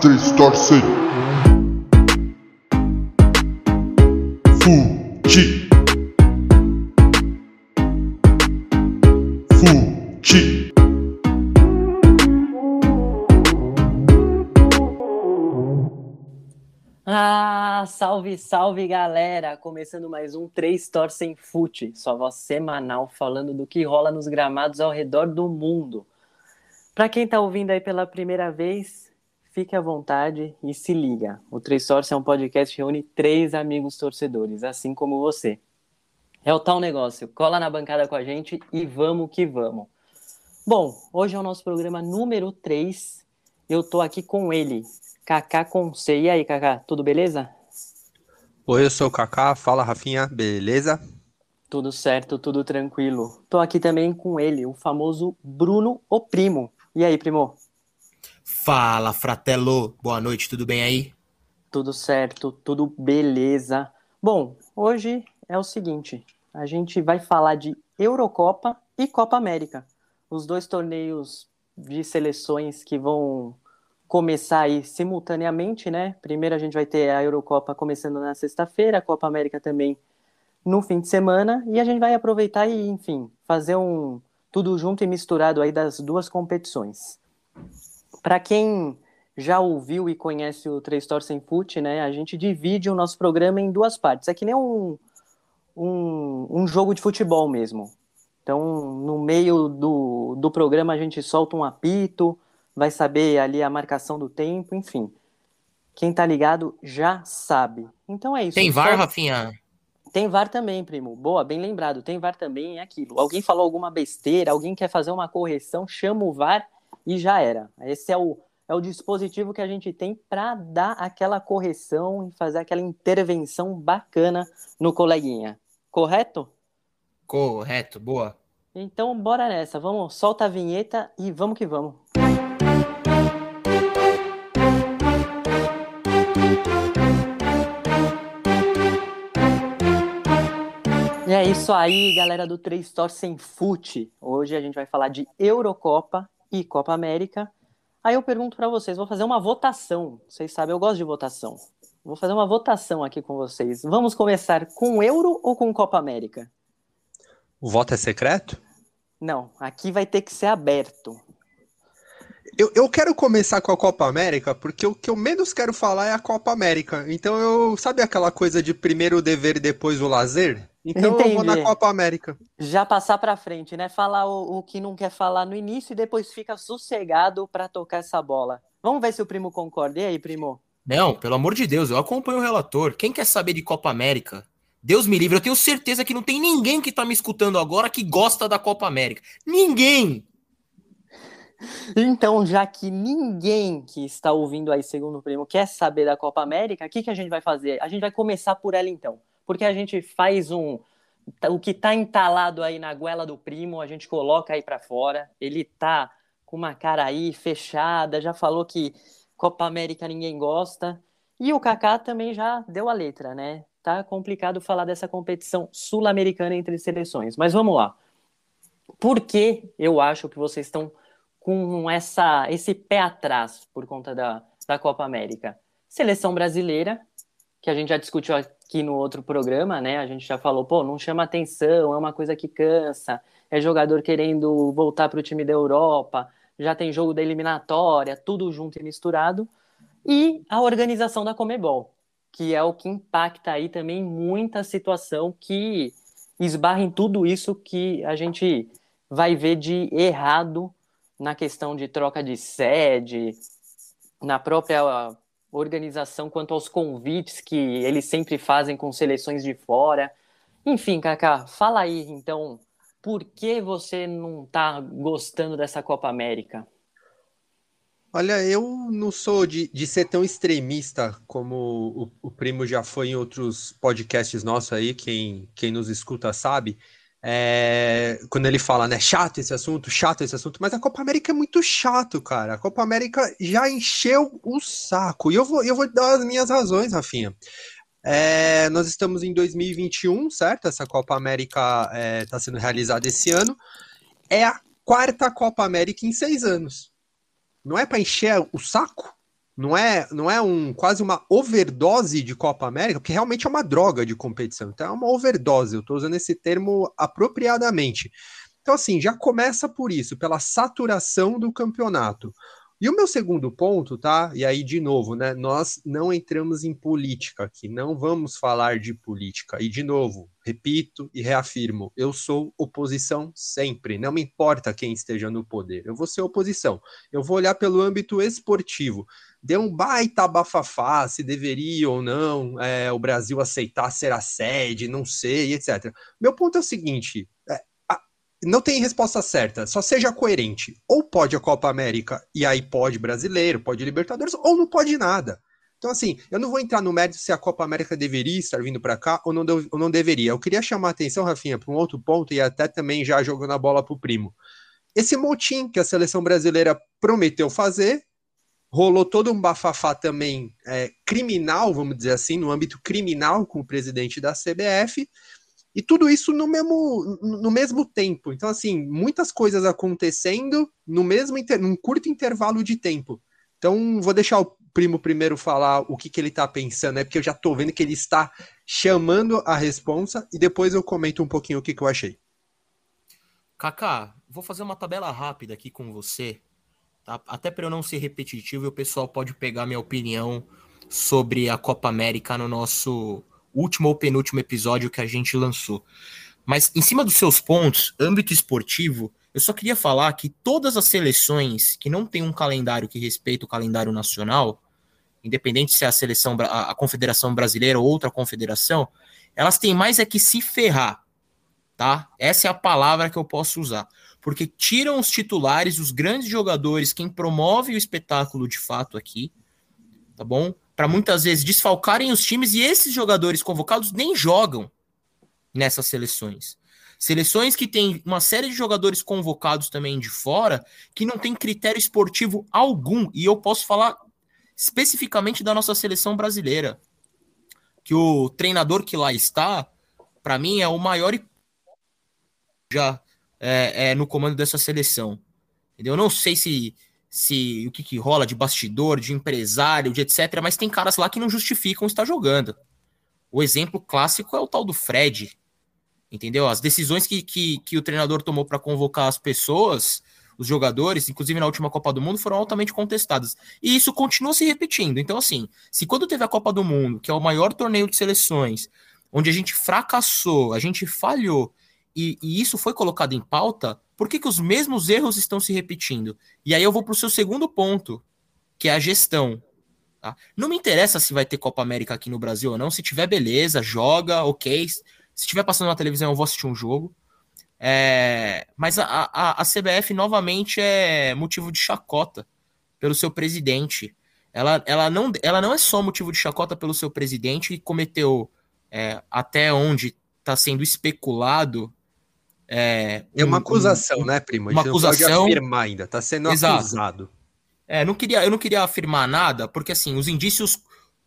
três torcem. Fute. Fute. Ah, salve, salve galera! Começando mais um Três Torcem Fute, sua voz semanal falando do que rola nos gramados ao redor do mundo. Para quem tá ouvindo aí pela primeira vez, fique à vontade e se liga. O Três Torcem é um podcast que reúne três amigos torcedores, assim como você. É o tal negócio, cola na bancada com a gente e vamos que vamos. Bom, hoje é o nosso programa número 3. Eu tô aqui com ele, Kaká com C. E aí, Kaká, tudo beleza? Oi, eu sou o Kaká, fala Rafinha, beleza? Tudo certo, tudo tranquilo. Tô aqui também com ele, o famoso Bruno, o primo. E aí, primo? Fala, fratelo. Boa noite, tudo bem aí? Tudo certo, tudo beleza. Bom, hoje é o seguinte, a gente vai falar de Eurocopa e Copa América. Os dois torneios de seleções que vão começar aí simultaneamente, né? Primeiro a gente vai ter a Eurocopa começando na sexta-feira, a Copa América também no fim de semana, e a gente vai aproveitar e, enfim, fazer um tudo junto e misturado aí das duas competições. Para quem já ouviu e conhece o Três Torcem Fute, né? A gente divide o nosso programa em duas partes. É que nem um, um, um jogo de futebol mesmo. Então, no meio do, do programa, a gente solta um apito, vai saber ali a marcação do tempo, enfim. Quem tá ligado já sabe. Então é isso. Tem VAR, Só- Rafinha? Tem VAR também, primo. Boa, bem lembrado. Tem VAR também, é aquilo. Alguém falou alguma besteira, alguém quer fazer uma correção, chama o VAR e já era. Esse é o, é o dispositivo que a gente tem para dar aquela correção e fazer aquela intervenção bacana no coleguinha. Correto? Correto, boa. Então, bora nessa. Vamos, solta a vinheta e vamos que vamos. E é isso aí, galera do Três Torcem Fute. Hoje a gente vai falar de Eurocopa e Copa América. Aí eu pergunto pra vocês, vou fazer uma votação. Vocês sabem, eu gosto de votação. Vou fazer uma votação aqui com vocês. Vamos começar com Euro ou com Copa América? O voto é secreto? Não, aqui vai ter que ser aberto. Eu, eu quero começar com a Copa América, porque o que eu menos quero falar é a Copa América. Então eu, sabe aquela coisa de primeiro o dever e depois o lazer? Então eu vou na Entendi. Copa América. Já passar pra frente, né? Falar o, o que não quer falar no início e depois fica sossegado pra tocar essa bola. Vamos ver se o primo concorda. E aí, primo? Não, pelo amor de Deus, eu acompanho o relator. Quem quer saber de Copa América? Deus me livre, eu tenho certeza que não tem ninguém que tá me escutando agora que gosta da Copa América. Ninguém! Então, já que ninguém que está ouvindo aí, segundo o primo, quer saber da Copa América, o que, que a gente vai fazer? A gente vai começar por ela então. Porque a gente faz um. O que tá entalado aí na goela do primo, a gente coloca aí pra fora. Ele tá com uma cara aí fechada, já falou que Copa América ninguém gosta. E o Kaká também já deu a letra, né? Tá complicado falar dessa competição sul-americana entre seleções. Mas vamos lá. Por que eu acho que vocês estão com essa, esse pé atrás por conta da, da Copa América. Seleção brasileira, que a gente já discutiu aqui no outro programa, né? A gente já falou, pô, não chama atenção, é uma coisa que cansa, é jogador querendo voltar para o time da Europa, já tem jogo da eliminatória, tudo junto e misturado. E a organização da Comebol, que é o que impacta aí também muita situação que esbarra em tudo isso que a gente vai ver de errado na questão de troca de sede, na própria organização quanto aos convites que eles sempre fazem com seleções de fora. Enfim, Kaká, fala aí então, por que você não tá gostando dessa Copa América? Olha, eu não sou de, de ser tão extremista como o, o primo já foi em outros podcasts nossos aí, quem, quem nos escuta sabe. É, quando ele fala, né, chato esse assunto, chato esse assunto, mas a Copa América é muito chato, cara. A Copa América já encheu o saco. E eu vou, eu vou dar as minhas razões, Rafinha. É, nós estamos em 2021, certo? Essa Copa América está sendo realizada esse ano. É a quarta Copa América em seis anos. Não é para encher o saco? Não é, não é um quase uma overdose de Copa América, porque realmente é uma droga de competição. Então é uma overdose. Eu estou usando esse termo apropriadamente. Então, assim, já começa por isso, pela saturação do campeonato. E o meu segundo ponto, tá? E aí, de novo, né? Nós não entramos em política aqui, não vamos falar de política. E, de novo, repito e reafirmo: eu sou oposição sempre, não me importa quem esteja no poder, eu vou ser oposição. Eu vou olhar pelo âmbito esportivo. Deu um baita bafafá se deveria ou não é, o Brasil aceitar ser a sede, não sei, etc. Meu ponto é o seguinte: não tem resposta certa, só seja coerente. Ou pode a Copa América e aí pode brasileiro, pode Libertadores, ou não pode nada. Então, assim, eu não vou entrar no mérito se a Copa América deveria estar vindo para cá ou não, ou não deveria. Eu queria chamar a atenção, Rafinha, para um outro ponto e até também já jogando a bola para o primo. Esse motim que a seleção brasileira prometeu fazer, rolou todo um bafafá também é, criminal, vamos dizer assim, no âmbito criminal com o presidente da CBF. E tudo isso no mesmo, no mesmo tempo. Então, assim, muitas coisas acontecendo no mesmo inter... num curto intervalo de tempo. Então, vou deixar o primo primeiro falar o que, que ele está pensando, né? Porque eu já estou vendo que ele está chamando a responsa e depois eu comento um pouquinho o que, que eu achei. Kaká, vou fazer uma tabela rápida aqui com você, tá? até para eu não ser repetitivo o pessoal pode pegar minha opinião sobre a Copa América no nosso último ou penúltimo episódio que a gente lançou. Mas em cima dos seus pontos, âmbito esportivo, eu só queria falar que todas as seleções que não têm um calendário que respeita o calendário nacional, independente se é a seleção, a Confederação Brasileira ou outra confederação, elas têm mais é que se ferrar, tá? Essa é a palavra que eu posso usar, porque tiram os titulares, os grandes jogadores, quem promove o espetáculo de fato aqui, tá bom? para muitas vezes desfalcarem os times e esses jogadores convocados nem jogam nessas seleções. Seleções que têm uma série de jogadores convocados também de fora que não tem critério esportivo algum. E eu posso falar especificamente da nossa seleção brasileira. Que o treinador que lá está, para mim, é o maior já é, é, no comando dessa seleção. Entendeu? Eu não sei se se o que, que rola de bastidor, de empresário, de etc. Mas tem caras lá que não justificam estar jogando. O exemplo clássico é o tal do Fred. Entendeu? As decisões que, que, que o treinador tomou para convocar as pessoas, os jogadores, inclusive na última Copa do Mundo, foram altamente contestadas. E isso continua se repetindo. Então, assim, se quando teve a Copa do Mundo, que é o maior torneio de seleções, onde a gente fracassou, a gente falhou, e, e isso foi colocado em pauta, por que, que os mesmos erros estão se repetindo? E aí eu vou para o seu segundo ponto, que é a gestão. Tá? Não me interessa se vai ter Copa América aqui no Brasil ou não. Se tiver, beleza, joga, ok. Se estiver passando na televisão, eu vou assistir um jogo. É... Mas a, a, a CBF novamente é motivo de chacota pelo seu presidente. Ela, ela, não, ela não é só motivo de chacota pelo seu presidente que cometeu é, até onde está sendo especulado é, é uma acusação, um, né, primo? uma acusação. pode afirmar ainda, está sendo Exato. acusado. É, não queria, eu não queria afirmar nada, porque assim, os indícios.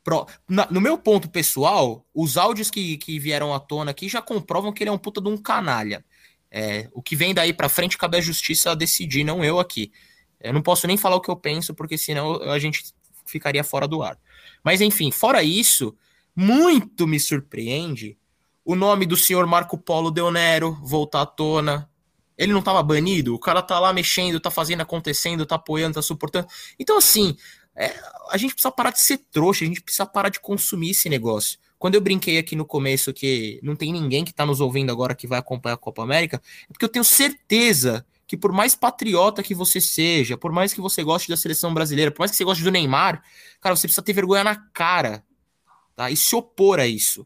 Pro, na, no meu ponto pessoal, os áudios que, que vieram à tona aqui já comprovam que ele é um puta de um canalha. É, o que vem daí para frente cabe à justiça decidir, não eu aqui. Eu não posso nem falar o que eu penso, porque senão a gente ficaria fora do ar. Mas enfim, fora isso, muito me surpreende o nome do senhor Marco Polo Del Nero voltar à tona. Ele não estava banido? O cara tá lá mexendo, tá fazendo acontecendo, tá apoiando, tá suportando. Então, assim, é, a gente precisa parar de ser trouxa, a gente precisa parar de consumir esse negócio. Quando eu brinquei aqui no começo que não tem ninguém que tá nos ouvindo agora que vai acompanhar a Copa América, é porque eu tenho certeza que por mais patriota que você seja, por mais que você goste da seleção brasileira, por mais que você goste do Neymar, cara, você precisa ter vergonha na cara, tá? E se opor a isso.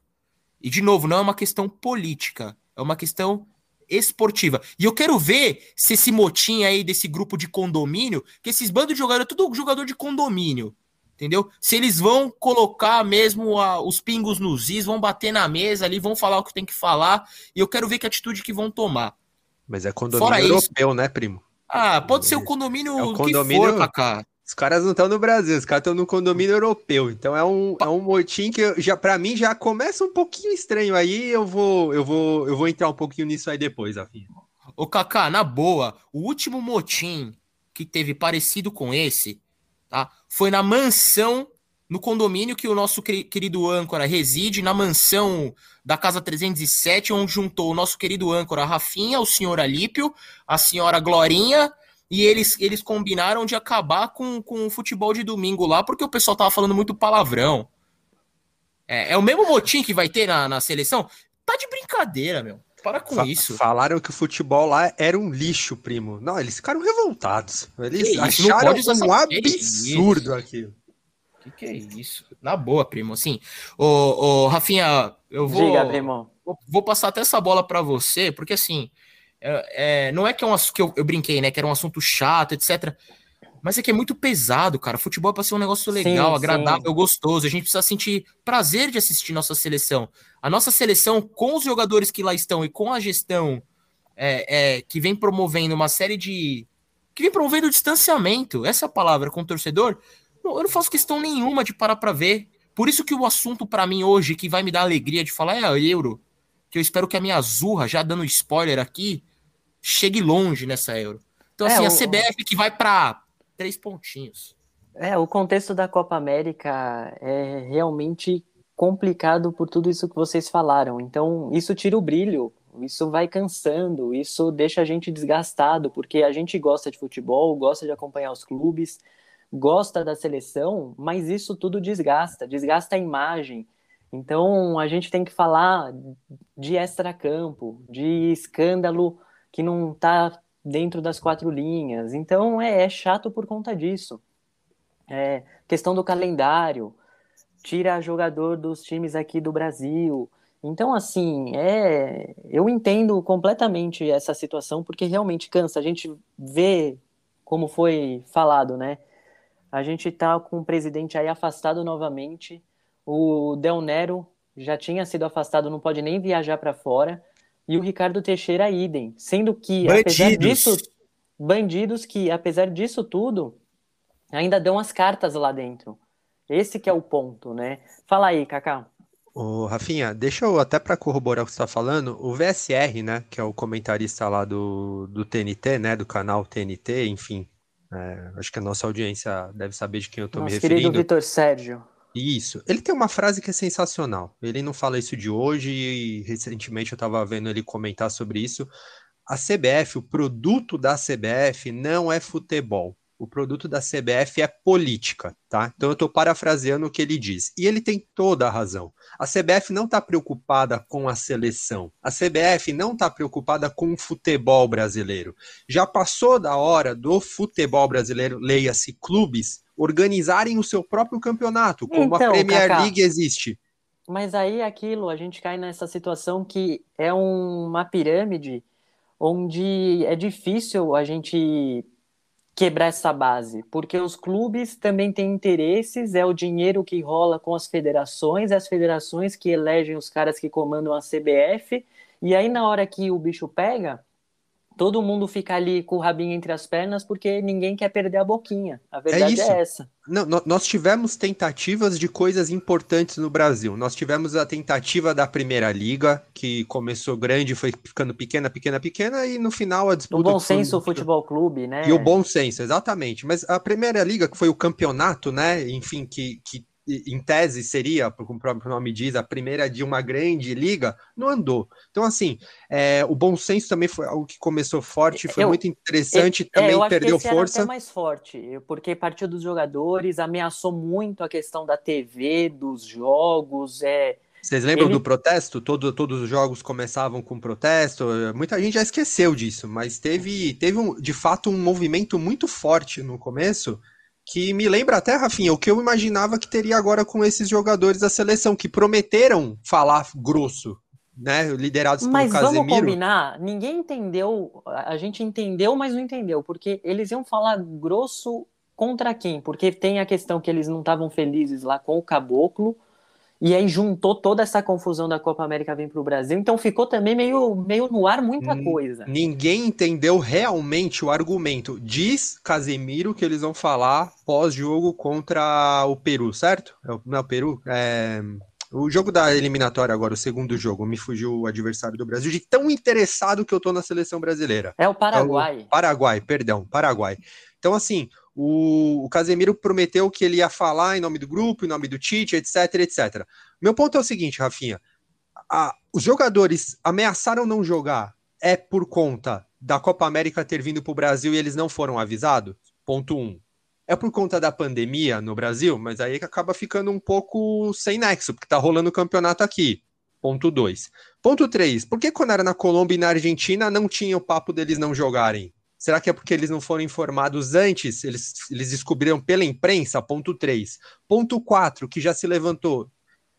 E, de novo, não é uma questão política, é uma questão esportiva. E eu quero ver se esse motim aí desse grupo de condomínio, que esses bandos de jogador, é tudo jogador de condomínio, entendeu? Se eles vão colocar mesmo a, os pingos nos is, vão bater na mesa ali, vão falar o que tem que falar, e eu quero ver que atitude que vão tomar. Mas é condomínio Fora europeu, isso, né, primo? Ah, pode ser o condomínio, é o condomínio que for, Kaká. Os caras não estão no Brasil, os caras estão no condomínio europeu. Então é um, é um motim que já para mim já começa um pouquinho estranho aí. Eu vou eu vou eu vou entrar um pouquinho nisso aí depois, Rafinha. Ô Kaká, na boa, o último motim que teve parecido com esse, tá? Foi na mansão, no condomínio que o nosso querido âncora reside, na mansão da Casa 307, onde juntou o nosso querido âncora Rafinha, o senhor Alípio, a senhora Glorinha, e eles, eles combinaram de acabar com, com o futebol de domingo lá, porque o pessoal tava falando muito palavrão. É, é o mesmo motim que vai ter na, na seleção? Tá de brincadeira, meu. Para com Fa isso. Falaram que o futebol lá era um lixo, primo. Não, eles ficaram revoltados. Eles acharam um absurdo aquilo. Que que é isso? Na boa, primo. Assim, ô, ô Rafinha, eu vou. Diga, primo. Vou, vou passar até essa bola para você, porque assim, é, é, não é que é um que eu, eu brinquei, né? Que era um assunto chato, etc. Mas é que é muito pesado, cara. Futebol é pra ser um negócio legal, sim, agradável, sim. gostoso. A gente precisa sentir prazer de assistir nossa seleção. A nossa seleção, com os jogadores que lá estão e com a gestão é, é, que vem promovendo uma série de. que vem promovendo o distanciamento, essa é palavra, com o torcedor, eu não faço questão nenhuma de parar pra ver. Por isso que o assunto para mim hoje, que vai me dar alegria de falar, é a Euro. Que eu espero que a minha Azurra, já dando spoiler aqui, chegue longe nessa Euro. Então, é, assim, o... a CBF que vai para três pontinhos. É, o contexto da Copa América é realmente complicado por tudo isso que vocês falaram. Então, isso tira o brilho, isso vai cansando, isso deixa a gente desgastado, porque a gente gosta de futebol, gosta de acompanhar os clubes, gosta da seleção, mas isso tudo desgasta, desgasta a imagem. Então, a gente tem que falar de extracampo, de escândalo que não está dentro das quatro linhas. Então é, é chato por conta disso. É, questão do calendário, tira jogador dos times aqui do Brasil. Então, assim, é, eu entendo completamente essa situação, porque realmente cansa. A gente vê como foi falado, né? A gente tá com o presidente aí afastado novamente. O Del Nero já tinha sido afastado, não pode nem viajar para fora e o Ricardo Teixeira idem, sendo que bandidos. apesar disso, bandidos que apesar disso tudo ainda dão as cartas lá dentro. Esse que é o ponto, né? Fala aí, Kaká. Ô, Rafinha, deixa eu até para corroborar o que você está falando, o VSR, né, que é o comentarista lá do, do TNT, né, do canal TNT, enfim, é, acho que a nossa audiência deve saber de quem eu estou me referindo. querido Vitor Sérgio. Isso. Ele tem uma frase que é sensacional. Ele não fala isso de hoje e recentemente eu estava vendo ele comentar sobre isso. A CBF, o produto da CBF não é futebol. O produto da CBF é política, tá? Então eu estou parafraseando o que ele diz. E ele tem toda a razão. A CBF não está preocupada com a seleção. A CBF não está preocupada com o futebol brasileiro. Já passou da hora do futebol brasileiro, leia-se clubes, organizarem o seu próprio campeonato, como então, a Premier Cacá, League existe. Mas aí aquilo, a gente cai nessa situação que é uma pirâmide onde é difícil a gente quebrar essa base, porque os clubes também têm interesses, é o dinheiro que rola com as federações, as federações que elegem os caras que comandam a CBF, e aí na hora que o bicho pega, todo mundo fica ali com o rabinho entre as pernas porque ninguém quer perder a boquinha. A verdade é, é essa. Não, nós tivemos tentativas de coisas importantes no Brasil. Nós tivemos a tentativa da Primeira Liga, que começou grande, foi ficando pequena, pequena, pequena, e no final a disputa. O Bom Senso foi... Futebol Clube, né? E o Bom Senso, exatamente. Mas a Primeira Liga, que foi o campeonato, né? Enfim, que, que em tese seria, como o próprio nome diz, a primeira de uma grande liga, não andou. Então, assim, é, o bom senso também foi algo que começou forte, foi eu, muito interessante, eu, também é, perdeu força. Era até mais forte, porque partiu dos jogadores, ameaçou muito a questão da TV, dos jogos, é. Vocês lembram Ele... do protesto? Todo, todos os jogos começavam com protesto. Muita gente já esqueceu disso, mas teve, teve um, de fato um movimento muito forte no começo que me lembra até, Rafinha, o que eu imaginava que teria agora com esses jogadores da seleção, que prometeram falar grosso, né? Liderados mas pelo Casemiro. Mas vamos combinar, ninguém entendeu, a gente entendeu, mas não entendeu, porque eles iam falar grosso contra quem? Porque tem a questão que eles não estavam felizes lá com o Caboclo, e aí juntou toda essa confusão da Copa América vir para o Brasil, então ficou também meio, meio no ar muita coisa. Ninguém entendeu realmente o argumento. Diz Casemiro que eles vão falar pós-jogo contra o Peru, certo? Não é o Peru? É... O jogo da eliminatória agora, o segundo jogo, me fugiu o adversário do Brasil, de tão interessado que eu tô na seleção brasileira. É o Paraguai. É o Paraguai, perdão, Paraguai. Então, assim, o, o Casemiro prometeu que ele ia falar em nome do grupo, em nome do Tite, etc, etc. Meu ponto é o seguinte, Rafinha. A, os jogadores ameaçaram não jogar é por conta da Copa América ter vindo para o Brasil e eles não foram avisados? Ponto um. É por conta da pandemia no Brasil, mas aí acaba ficando um pouco sem nexo, porque tá rolando o campeonato aqui. Ponto 2. Ponto 3. Por que quando era na Colômbia e na Argentina não tinha o papo deles não jogarem? Será que é porque eles não foram informados antes? Eles, eles descobriram pela imprensa? Ponto 3. Ponto 4, que já se levantou.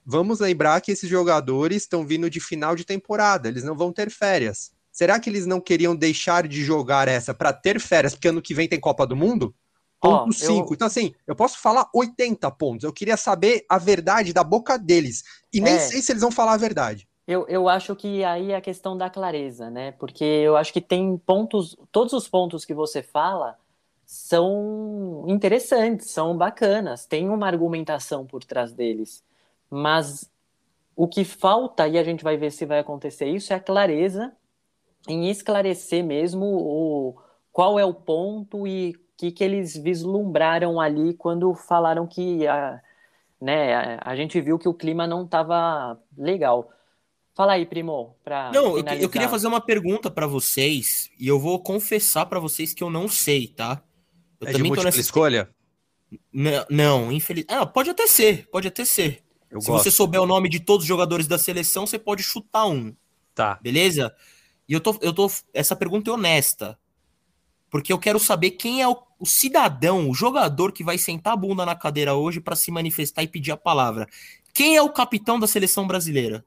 Vamos lembrar que esses jogadores estão vindo de final de temporada, eles não vão ter férias. Será que eles não queriam deixar de jogar essa para ter férias, porque ano que vem tem Copa do Mundo? Ponto 5. Oh, eu... Então, assim, eu posso falar 80 pontos. Eu queria saber a verdade da boca deles. E nem é. sei se eles vão falar a verdade. Eu, eu acho que aí é a questão da clareza, né? Porque eu acho que tem pontos, todos os pontos que você fala são interessantes, são bacanas, tem uma argumentação por trás deles. Mas o que falta, e a gente vai ver se vai acontecer isso, é a clareza em esclarecer mesmo o, qual é o ponto e que, que eles vislumbraram ali quando falaram que a, né, a, a gente viu que o clima não estava legal. Fala aí, primo, para Não, eu, eu, queria fazer uma pergunta para vocês e eu vou confessar para vocês que eu não sei, tá? Eu é também de nessa... escolha? Não, não infeliz... ah, pode até ser, pode até ser. Eu Se gosto. você souber o nome de todos os jogadores da seleção, você pode chutar um. Tá. Beleza? E eu tô, eu tô. Essa pergunta é honesta porque eu quero saber quem é o, o, cidadão, o jogador que vai sentar a bunda na cadeira hoje para se manifestar e pedir a palavra. Quem é o capitão da seleção brasileira?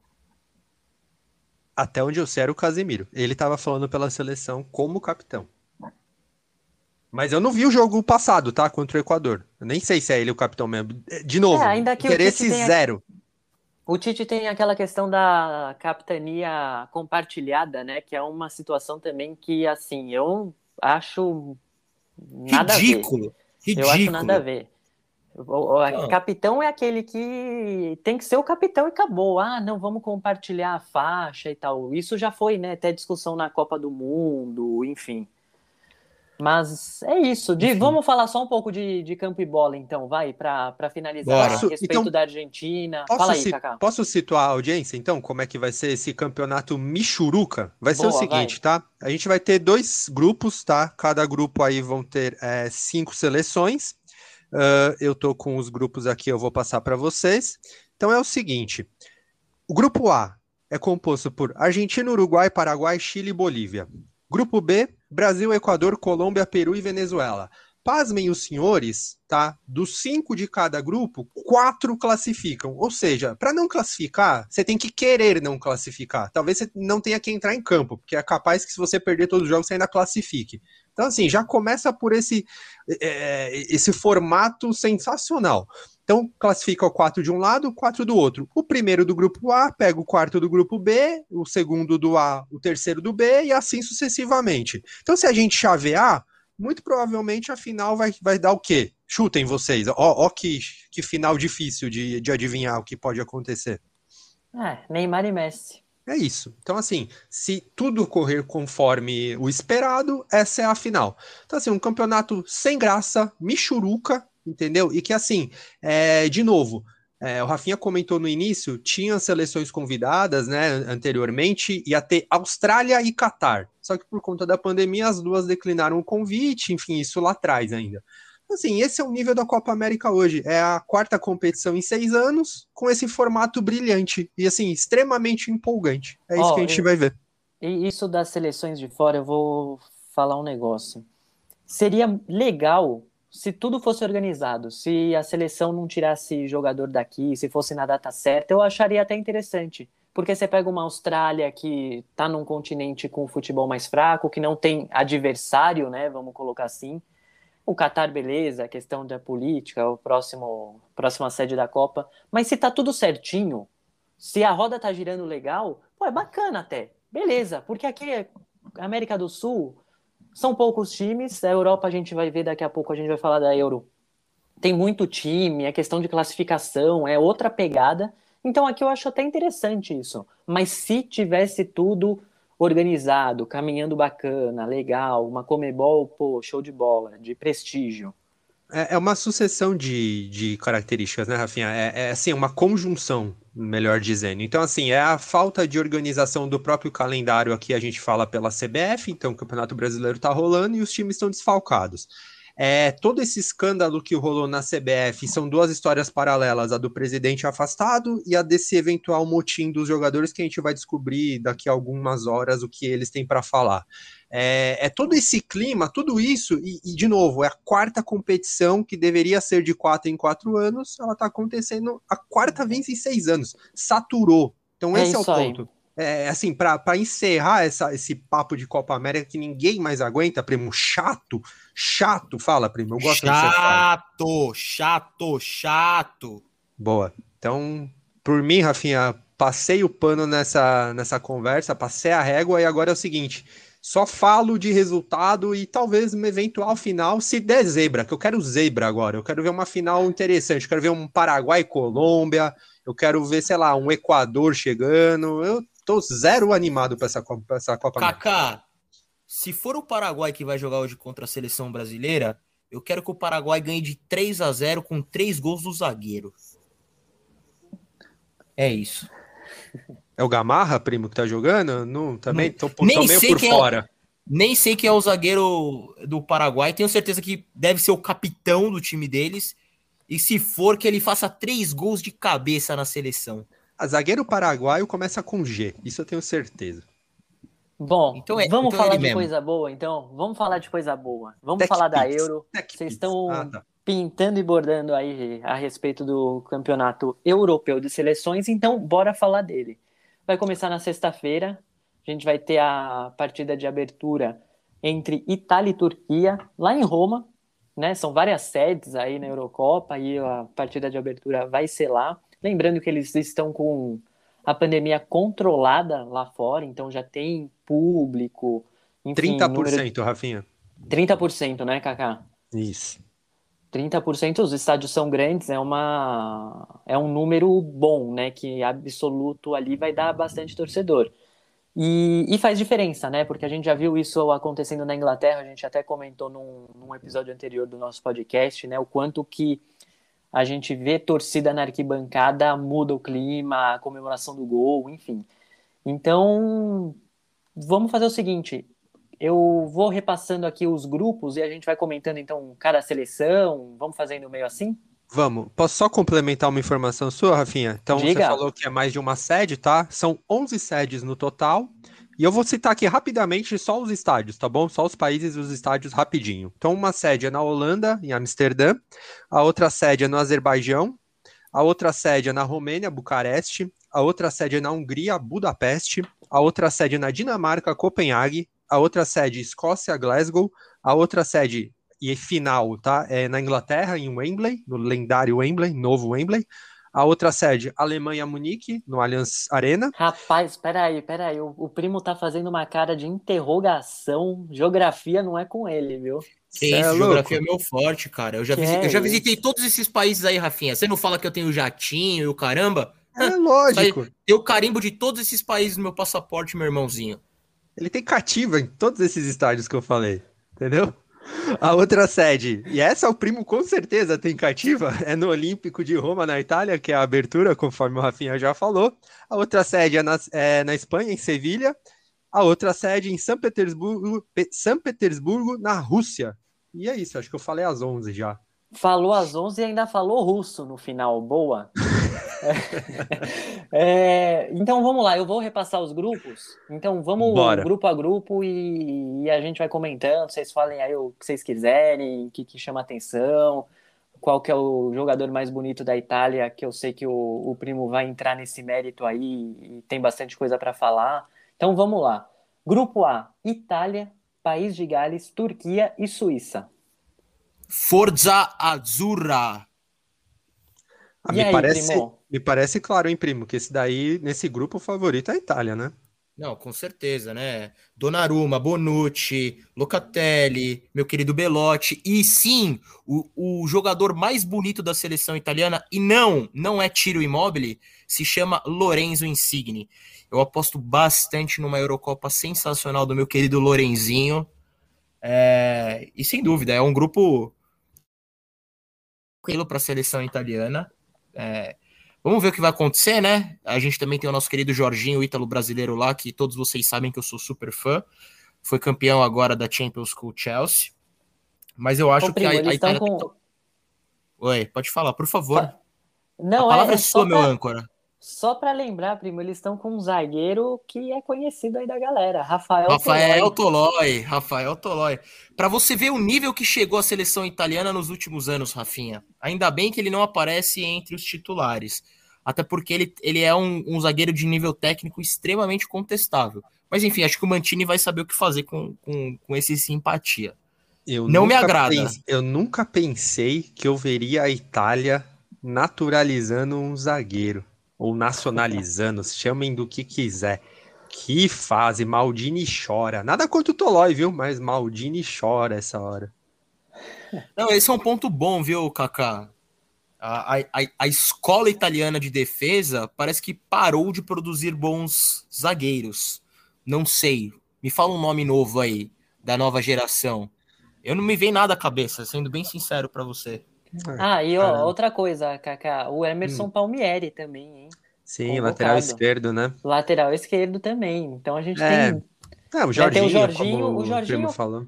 Até onde eu sei era o Casemiro. Ele estava falando pela seleção como capitão. Mas eu não vi o jogo passado, tá? Contra o Equador. Eu nem sei se é ele o capitão mesmo. De novo, é, ainda que interesse zero. O Tite tem aquela questão da capitania compartilhada, né? Que é uma situação também que, assim, eu acho nada ridículo, a ver. Ridículo. Eu acho nada a ver. O, o capitão é aquele que tem que ser o capitão e acabou. Ah, não, vamos compartilhar a faixa e tal. Isso já foi, né? Até discussão na Copa do Mundo, enfim. Mas é isso. De, vamos falar só um pouco de, de campo e bola, então, vai, para finalizar Bora. a respeito então, da Argentina. Fala aí, Cacá. Posso situar a audiência, então, como é que vai ser esse campeonato Michuruca? Vai ser Boa, o seguinte, vai. tá? A gente vai ter dois grupos, tá? Cada grupo aí vão ter é, cinco seleções. Uh, eu tô com os grupos aqui, eu vou passar para vocês. Então é o seguinte: o grupo A é composto por Argentina, Uruguai, Paraguai, Chile e Bolívia. Grupo B, Brasil, Equador, Colômbia, Peru e Venezuela. Pasmem os senhores, tá? Dos cinco de cada grupo, quatro classificam. Ou seja, para não classificar, você tem que querer não classificar. Talvez você não tenha que entrar em campo, porque é capaz que se você perder todos os jogos, você ainda classifique. Então, assim, já começa por esse, é, esse formato sensacional. Então, classifica o quatro de um lado, quatro do outro. O primeiro do grupo A pega o quarto do grupo B, o segundo do A, o terceiro do B, e assim sucessivamente. Então, se a gente chavear, muito provavelmente a final vai, vai dar o quê? Chutem vocês. Ó, ó que, que final difícil de, de adivinhar o que pode acontecer. É, Neymar e Messi. É isso. Então, assim, se tudo ocorrer conforme o esperado, essa é a final. Então, assim, um campeonato sem graça, michuruca, entendeu? E que assim, é, de novo, é, o Rafinha comentou no início, tinha seleções convidadas, né, anteriormente, ia ter Austrália e Catar. Só que por conta da pandemia, as duas declinaram o convite, enfim, isso lá atrás ainda. Assim, esse é o nível da Copa América hoje. É a quarta competição em seis anos, com esse formato brilhante e, assim, extremamente empolgante. É isso oh, que a gente vai ver. E isso das seleções de fora, eu vou falar um negócio. Seria legal se tudo fosse organizado, se a seleção não tirasse jogador daqui, se fosse na data certa, eu acharia até interessante. Porque você pega uma Austrália que está num continente com futebol mais fraco, que não tem adversário, né? Vamos colocar assim. O Qatar, beleza, a questão da política, o próximo próxima sede da Copa. Mas se tá tudo certinho, se a roda tá girando legal, pô, é bacana até. Beleza, porque aqui, América do Sul, são poucos times, a Europa a gente vai ver daqui a pouco, a gente vai falar da Euro. Tem muito time, a questão de classificação é outra pegada. Então aqui eu acho até interessante isso. Mas se tivesse tudo organizado, caminhando bacana, legal, uma Comebol, pô, show de bola, de prestígio. É, é uma sucessão de, de características, né, Rafinha? É, é assim, uma conjunção, melhor dizendo. Então, assim, é a falta de organização do próprio calendário aqui, a gente fala pela CBF, então o Campeonato Brasileiro tá rolando e os times estão desfalcados. É, todo esse escândalo que rolou na CBF são duas histórias paralelas, a do presidente afastado e a desse eventual motim dos jogadores que a gente vai descobrir daqui a algumas horas o que eles têm para falar. É, é, todo esse clima, tudo isso, e, e, de novo, é a quarta competição que deveria ser de quatro em quatro anos, ela está acontecendo a quarta vez em seis anos. Saturou. Então, É esse é, o isso aí. É, assim, para encerrar essa, esse papo de Copa América que ninguém mais aguenta, primo, chato, chato, fala, primo, eu gosto. Chato, chato, chato. Boa. Então, por mim, Rafinha, passei o pano nessa, nessa conversa, passei a régua e agora é o seguinte, só falo de resultado e talvez uma eventual final, se der zebra, que eu quero zebra agora, eu quero ver uma final interessante, eu quero ver um Paraguai e Colômbia, eu quero ver, sei lá, um Equador chegando, eu tô zero animado para essa, Copa- pra essa Copa. Kaká, se for o Paraguai que vai jogar hoje contra a seleção brasileira, eu quero que o Paraguai ganhe de 3 a 0 com três gols do zagueiro. É isso. É o Gamarra, primo, que tá jogando? Não, também tô, por- Nem meio por é. fora. Nem sei quem é o zagueiro do Paraguai, tenho certeza que deve ser o capitão do time deles. E se for, que ele faça três gols de cabeça na seleção. A zagueiro paraguaio começa com G, isso eu tenho certeza. Bom, Então é- vamos então é falar de mesmo. coisa boa, então. Vamos falar de coisa boa. Vamos Tech falar da Pix, Euro. Tech Vocês estão Ah, tá. pintando e bordando aí a respeito do campeonato europeu de seleções, então bora falar dele. Vai começar na sexta-feira. A gente vai ter a partida de abertura entre Itália e Turquia, lá em Roma, né? São várias sedes aí na Eurocopa e a partida de abertura vai ser lá. Lembrando que eles estão com a pandemia controlada lá fora, então já tem público, enfim, 30%, Rafinha. número... 30%, né, Kaká? Isso. 30% os estádios são grandes, é uma é um número bom, né, que absoluto ali vai dar bastante torcedor. E, e faz diferença, né? Porque a gente já viu isso acontecendo na Inglaterra, a gente até comentou num, num episódio anterior do nosso podcast, né? O quanto que a gente vê torcida na arquibancada muda o clima, a comemoração do gol, enfim. Então, vamos fazer o seguinte: eu vou repassando aqui os grupos e a gente vai comentando então cada seleção. Vamos fazendo meio assim? Vamos, posso só complementar uma informação sua, Rafinha? Então, Diga. você falou que é mais de uma sede, tá? São 11 sedes no total. E eu vou citar aqui rapidamente só os estádios, tá bom? Só os países e os estádios rapidinho. Então, uma sede é na Holanda, em Amsterdã. A outra sede é no Azerbaijão. A outra sede é na Romênia, Bucareste. A outra sede é na Hungria, Budapeste. A outra sede é na Dinamarca, Copenhague. A outra sede, Escócia, Glasgow. A outra sede e final, tá? É na Inglaterra, em Wembley, no lendário Wembley, novo Wembley. A outra sede, Alemanha, Munique, no Allianz Arena. Rapaz, peraí, peraí. O, o primo tá fazendo uma cara de interrogação. Geografia não é com ele, viu? Que é isso, louco. geografia é meu forte, cara. Eu já, Que visi- é eu já visitei todos esses países aí, Rafinha. Você não fala que eu tenho jatinho e o caramba? É lógico. Tem o carimbo de todos esses países no meu passaporte, meu irmãozinho. Ele tem cativa em todos esses estádios que eu falei, entendeu? A outra sede, e essa o primo com certeza tem cativa, é no Olímpico de Roma, na Itália, que é a abertura, conforme o Rafinha já falou. A outra sede é na, é na Espanha, em Sevilha. A outra sede em São Petersburgo, Pe- São Petersburgo, na Rússia. E é isso, acho que eu falei às 11 já. Falou às 11 e ainda falou russo no final. Boa. É, então vamos lá, eu vou repassar os grupos. Então vamos Bora. grupo a grupo e, e a gente vai comentando. Vocês falem aí o que vocês quiserem, o que, que chama atenção, qual que é o jogador mais bonito da Itália, que eu sei que o, o primo vai entrar nesse mérito aí e tem bastante coisa para falar. Então vamos lá. Grupo A: Itália, País de Gales, Turquia e Suíça. Forza Azzurra. Ah, me, aí, parece, primo? me parece claro, hein, primo, que esse daí, nesse grupo, o favorito é a Itália, né? Não, com certeza, né? Donnarumma, Bonucci, Locatelli, meu querido Belotti. E sim, o, o jogador mais bonito da seleção italiana, e não, não é Tiro Immobile, se chama Lorenzo Insigne. Eu aposto bastante numa Eurocopa sensacional do meu querido Lorenzinho. É, e sem dúvida, é um grupo tranquilo para a seleção italiana. É, vamos ver o que vai acontecer, né? A gente também tem o nosso querido Jorginho, o ítalo brasileiro lá, que todos vocês sabem que eu sou super fã. Foi campeão agora da Champions com o Chelsea. Mas eu acho Ô, primo, que a, a Itália. com... Oi, pode falar, por favor. Fa- Não, a palavra é, é, sua, só meu âncora. Só pra lembrar, primo, eles estão com um zagueiro que é conhecido aí da galera, Rafael Rafael Toloi. Tolói, Rafael Tolói. Para você ver o nível que chegou a seleção italiana nos últimos anos, Rafinha. Ainda bem que ele não aparece entre os titulares. Até porque ele, ele é um, um zagueiro de nível técnico extremamente contestável. Mas enfim, acho que o Mantini vai saber o que fazer com, com, com esse simpatia. Eu Não me agrada. pense- eu nunca pensei que eu veria a Itália naturalizando um zagueiro. Ou nacionalizando, chamem do que quiser. Que fase, Maldini chora. Nada contra o Tolói, viu? Mas Maldini chora essa hora. Não, esse é um ponto bom, viu, Kaká? A, a, a- escola italiana de defesa parece que parou de produzir bons zagueiros. Não sei. Me fala um nome novo aí, da nova geração. Eu não me vem nada à cabeça, sendo bem sincero pra você. Ah, e ó, outra coisa, Kaká, o Emerson Hum. Palmieri também, hein? Sim, Convocado. lateral esquerdo, né? Lateral esquerdo também. Então a gente É, tem. É, o Vai ter o Jorginho, Jorginho, como o Jorginho- falou.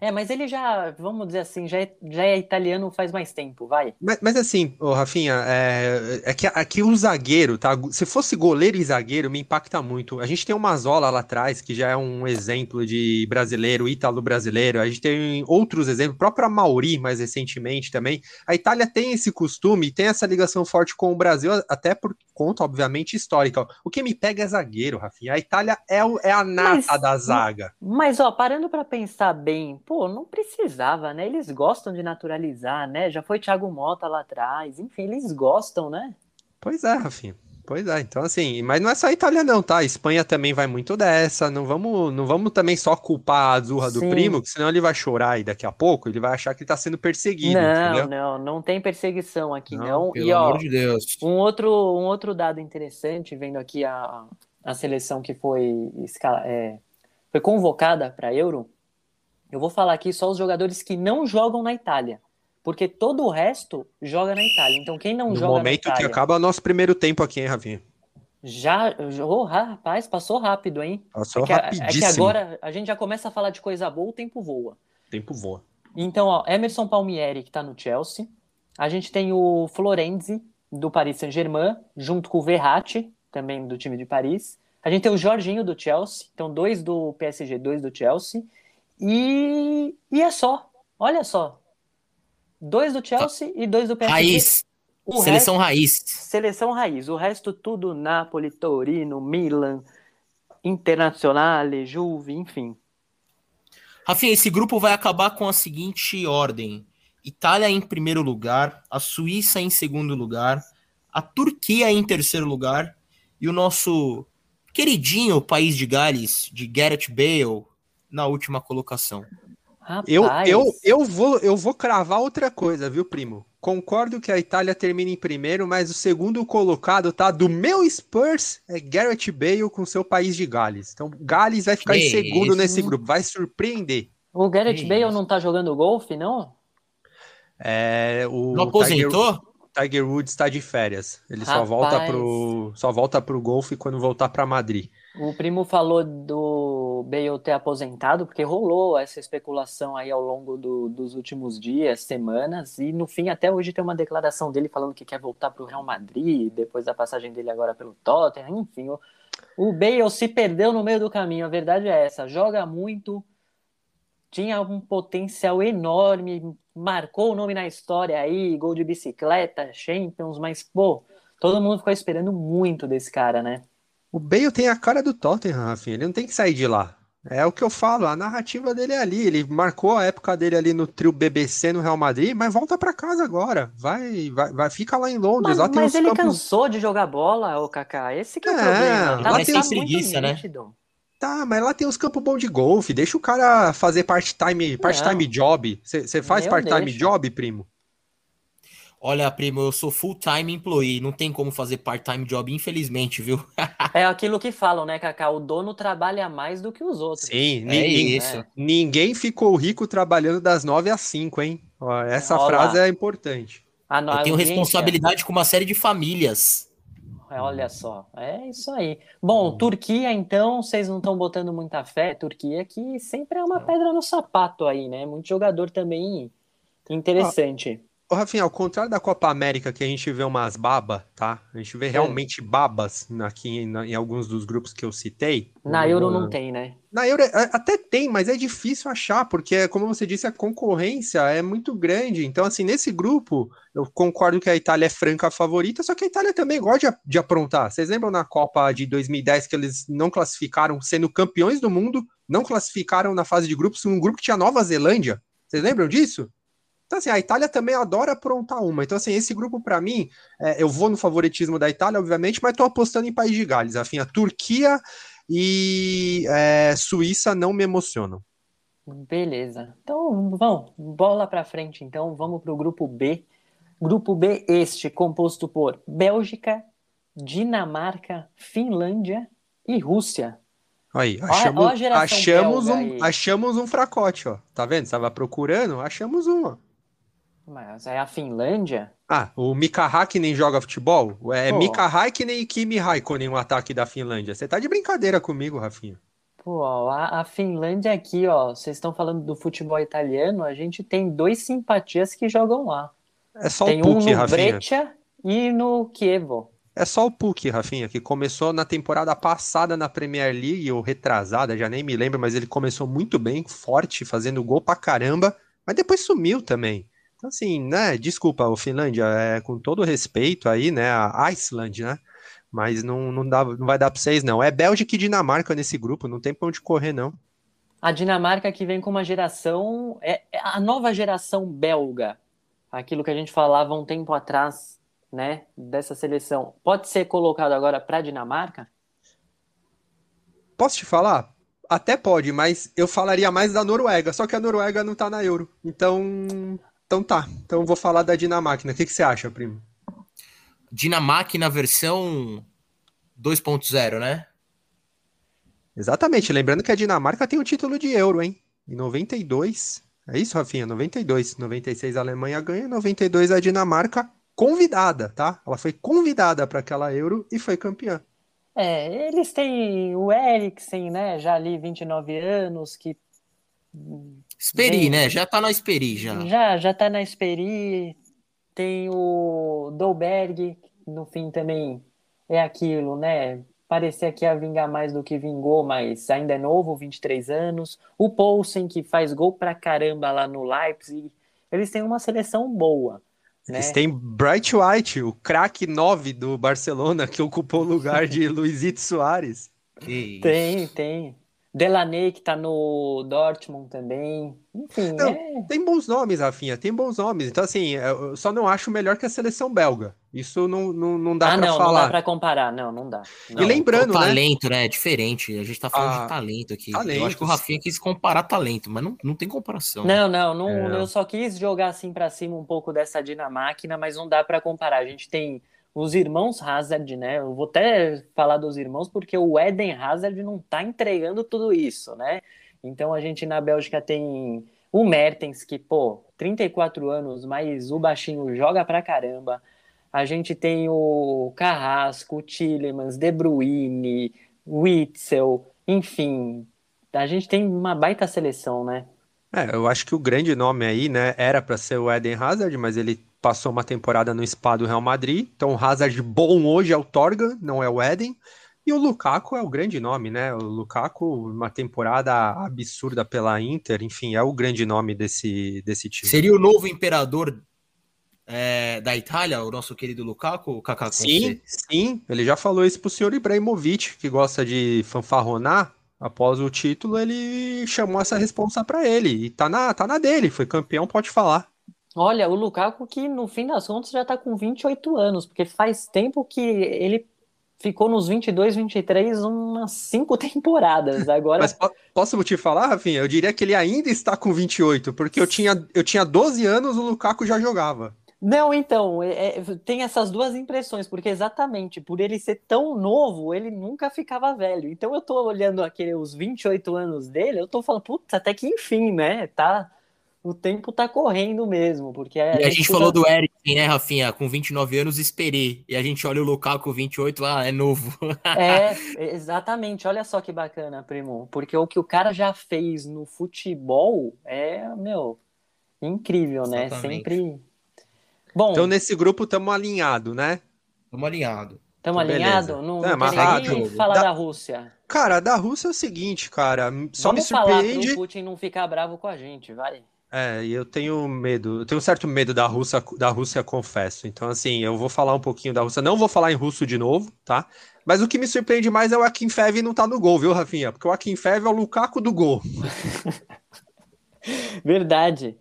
É, mas ele já, vamos dizer assim, já é, já é italiano faz mais tempo, vai. Mas, mas assim, ô Rafinha, é, é que aqui o zagueiro, tá? Se fosse goleiro e zagueiro, me impacta muito. A gente tem o Mazola lá atrás, que já é um exemplo de brasileiro, ítalo-brasileiro. A gente tem outros exemplos, o próprio Mauri, mais recentemente também. A Itália tem esse costume, tem essa ligação forte com o Brasil, até por conta, obviamente, histórica. O que me pega é zagueiro, Rafinha. A Itália é, o- é a nata Mas- da zaga. Mas, ó, parando pra pensar bem, pô, não precisava, né? Eles gostam de naturalizar, né? Já foi Thiago Mota lá atrás, enfim, eles gostam, né? Pois é, Rafinha. Pois é, então assim, mas não é só a Itália não, tá? A Espanha também vai muito dessa, não vamos, não vamos também só culpar a Azurra do Sim. primo, que senão ele vai chorar aí daqui a pouco, ele vai achar que tá sendo perseguido, Não, entendeu? não, não tem perseguição aqui, Não, não. Pelo E, ó, amor de Deus. um outro, um outro dado interessante, vendo aqui a, a seleção que foi, é, foi convocada para Euro, eu vou falar aqui só os jogadores que não jogam na Itália, porque todo o resto joga na Itália. Então, quem não No joga na momento que Itália acaba o nosso primeiro tempo aqui, hein, Rafinha? já. Oh, rapaz, passou rápido, hein? Passou É que, a- é rapidíssimo. que agora a gente já começa a falar de coisa boa, o tempo voa. O tempo voa. Então, ó, Emerson Palmieri, que tá no Chelsea. A gente tem o Florenzi, do Paris Saint-Germain, junto com o Verratti, também do time de Paris. A gente tem o Jorginho, do Chelsea. Então, dois do PSG, dois do Chelsea. E, e é só. Olha só. Dois do Chelsea e dois do PSG. Raiz. O Seleção raiz. Seleção raiz. O resto tudo Napoli, Torino, Milan, Internazionale, Juve, enfim. Rafinha, esse grupo vai acabar com a seguinte ordem: Itália em primeiro lugar, a Suíça em segundo lugar, a Turquia em terceiro lugar e o nosso queridinho país de Gales, de Gareth Bale, na última colocação. Eu, Rapaz, eu, eu, vou, eu vou cravar outra coisa, viu, primo? Concordo que a Itália termina em primeiro, mas o segundo colocado, tá? Do meu Spurs é Gareth Bale com seu país de Gales. Então, Gales vai ficar em Que segundo isso. nesse grupo, vai surpreender. o Gareth Que Bale isso. não tá jogando golfe, não? É, o Não Tiger, aposentou? Tiger Woods está de férias. Ele só volta Rapaz. pro só volta pro golfe quando voltar para Madrid. O primo falou do Bale ter aposentado, porque rolou essa especulação aí ao longo do- dos últimos dias, semanas, e no fim, até hoje, tem uma declaração dele falando que quer voltar para o Real Madrid, depois da passagem dele agora pelo Tottenham, enfim. O, o Bale se perdeu no meio do caminho, a verdade é essa. Joga muito, tinha um potencial enorme, marcou o nome na história aí, gol de bicicleta, Champions, mas, pô, todo mundo ficou esperando muito desse cara, né? O Bale tem a cara do Tottenham, Rafinha. Ele não tem que sair de lá. É o que eu falo, a narrativa dele é ali. Ele marcou a época dele ali no trio BBC no Real Madrid, mas volta para casa agora. Vai, vai, vai, fica lá em Londres. Mas, lá tem mas ele campos. cansou de jogar bola, ô Kaká. Esse que é o É, problema. agora Tá, tem tá sem muito preguiça, né? Tá, mas lá tem os campos bons de golfe. Deixa o cara fazer part-time, part-time job. Você faz part-time job, primo? Olha, primo, eu sou full-time employee, não tem como fazer part-time job, infelizmente, viu? É aquilo que falam, né, Kaká? O dono trabalha mais do que os outros. Sim, É ninguém, isso. ninguém ficou rico trabalhando das 9 às 5, hein? Ó, essa Olha frase é importante. A Eu tenho audiência- responsabilidade com uma série de famílias. É, Olha só, é isso aí. Bom, Turquia, então, vocês não estão botando muita fé. Turquia que sempre é uma pedra no sapato aí, né? Muito jogador também interessante. Ô, Rafinha, ao contrário da Copa América, que a gente vê umas babas, tá? A gente vê realmente babas aqui em, em alguns dos grupos que eu citei. Na Euro não tem, né? Na Euro é- até tem, mas é difícil achar, porque, como você disse, a concorrência é muito grande. Então, assim, nesse grupo, eu concordo que a Itália é franca favorita, só que a Itália também gosta de, de aprontar. Vocês lembram na Copa de 2010 que eles não classificaram, sendo campeões do mundo, não classificaram na fase de grupos, um grupo que tinha Nova Zelândia? Vocês lembram disso? Então, assim, a Itália também adora aprontar uma. Então, assim, esse grupo, para mim, é, eu vou no favoritismo da Itália, obviamente, mas tô apostando em País de Gales. Afim, a Turquia e é, Suíça não me emocionam. Beleza. Então, vamos, bola pra frente, então. Vamos pro grupo B. Grupo B este, composto por Bélgica, Dinamarca, Finlândia e Rússia. Aí, achamos, ó a achamos, um, aí. achamos um fracote, ó. Tá vendo? Estava procurando, achamos um, ó. Mas é a Finlândia? Ah, o Mika Hakkinen joga futebol? É Pô. Mika Hakkinen e Kimi Raikkonen o ataque da Finlândia. Você tá de brincadeira comigo, Rafinha. Pô, a, a Finlândia aqui, ó. Vocês estão falando do futebol italiano, a gente tem dois simpatias que jogam lá. É só tem o um Puk, no Rafinha. Breccia e no Chievo. É só o Puk, Rafinha, que começou na temporada passada na Premier League, ou retrasada, já nem me lembro, mas ele começou muito bem, forte, fazendo gol pra caramba, mas depois sumiu também. Assim, né? Desculpa, o Finlândia, é, com todo respeito aí, né? A Iceland, né? Mas não, não, dá, não vai dar pra vocês, não. É Bélgica e Dinamarca nesse grupo, não tem pra onde correr, não. A Dinamarca que vem com uma geração, é é a nova geração belga, aquilo que a gente falava um tempo atrás, né, dessa seleção, pode ser colocado agora para Dinamarca? Posso te falar? Até pode, mas eu falaria mais da Noruega, só que a Noruega não tá na Euro. Então, então tá. Então eu vou falar da Dinamarca. O que, que você acha, primo? Dinamarca na versão 2.0, né? Exatamente. Lembrando que a Dinamarca tem o título de Euro, hein? Em 92. É isso, Rafinha? 92. 96 a Alemanha ganha, 92 a Dinamarca convidada, tá? Ela foi convidada para aquela Euro e foi campeã. É, eles têm o Eriksen, né, já ali 29 anos, que Esperi, Bem- né? Já tá na Esperi, já. já já tá na Esperi, tem o Dolberg, no fim também é aquilo, né? Parecia que ia vingar mais do que vingou, mas ainda é novo, 23 anos. O Poulsen, que faz gol pra caramba lá no Leipzig. Eles têm uma seleção boa, né? Eles têm Bright White, o craque 9 do Barcelona, que ocupou o lugar de Luizito Soares. Que isso. Tem, tem. Delaney, que tá no Dortmund também. Enfim, Não, é... Tem bons nomes, Rafinha, tem bons nomes. Então, assim, eu só não acho melhor que a seleção belga. Isso não, não, não dá Ah, pra não, não falar. dá pra comparar. Não, não dá. E Não. lembrando, o né? talento, né? É diferente. A gente tá falando Ah, de talento aqui. Eu talentos. acho que o Rafinha quis comparar talento, mas não, não tem comparação. Não, não, não, É. eu só quis jogar assim pra cima um pouco dessa Dinamáquina, mas não dá pra comparar. A gente tem os irmãos Hazard, né? Eu vou até falar dos irmãos porque o Eden Hazard não tá entregando tudo isso, né? Então a gente na Bélgica tem o Mertens, que, pô, 34 anos, mas o baixinho joga pra caramba. A gente tem o Carrasco, o Tillemans, De Bruyne, Witzel, enfim. A gente tem uma baita seleção, né? É, eu acho que o grande nome aí, né, era pra ser o Eden Hazard, mas ele passou uma temporada no spa do Real Madrid. Então, o Hazard bom hoje é o Torgan, não é o Eden. E o Lukaku é o grande nome, né? O Lukaku, uma temporada absurda pela Inter, enfim, é o grande nome desse, desse time. Seria o novo imperador é, da Itália, o nosso querido Lukaku, o Kaká Sim, sim, ele já falou isso pro senhor Ibrahimovic, que gosta de fanfarronar. Após o título, ele chamou essa responsa pra ele. E tá na, tá na dele, foi campeão, pode falar. Olha, o Lukaku que no fim das contas já tá com 28 anos, porque faz tempo que ele ficou nos 22, 23, umas cinco temporadas. Agora, Mas po- posso te falar, Rafinha? Eu diria que ele ainda está com 28, porque eu tinha, eu tinha 12 anos, o Lukaku já jogava. não, então, é- é- tem essas duas impressões, porque exatamente por ele ser tão novo, ele nunca ficava velho. Então eu tô olhando aquele, os 28 anos dele, eu tô falando, putz, até que enfim, né? Tá, o tempo tá correndo mesmo, porque E a gente falou do Eric, né, Rafinha? Com 29 anos, esperei. E a gente olha o Lukaku com 28, ah, é novo. É, exatamente. Olha só que bacana, primo. Porque o que o cara já fez no futebol é, meu, incrível, né? Exatamente. Sempre. Bom, Então, nesse grupo, estamos alinhados, né? Vamos alinhado. estamos beleza. alinhados? Não, É, não mas tem falar Da- da Rússia. Cara, da Rússia é o seguinte, cara. Só Vamos me falar surpreende. pro Putin não ficar bravo com a gente, vai. É, e eu tenho medo, eu tenho um certo medo da Rússia, da Rússia, confesso. Então, assim, eu vou falar um pouquinho da Rússia. Não vou falar em russo de novo, tá? Mas o que me surpreende mais é o Akinfev não tá no gol, viu, Rafinha? Porque o Akinfev é o Lukaku do gol. Verdade.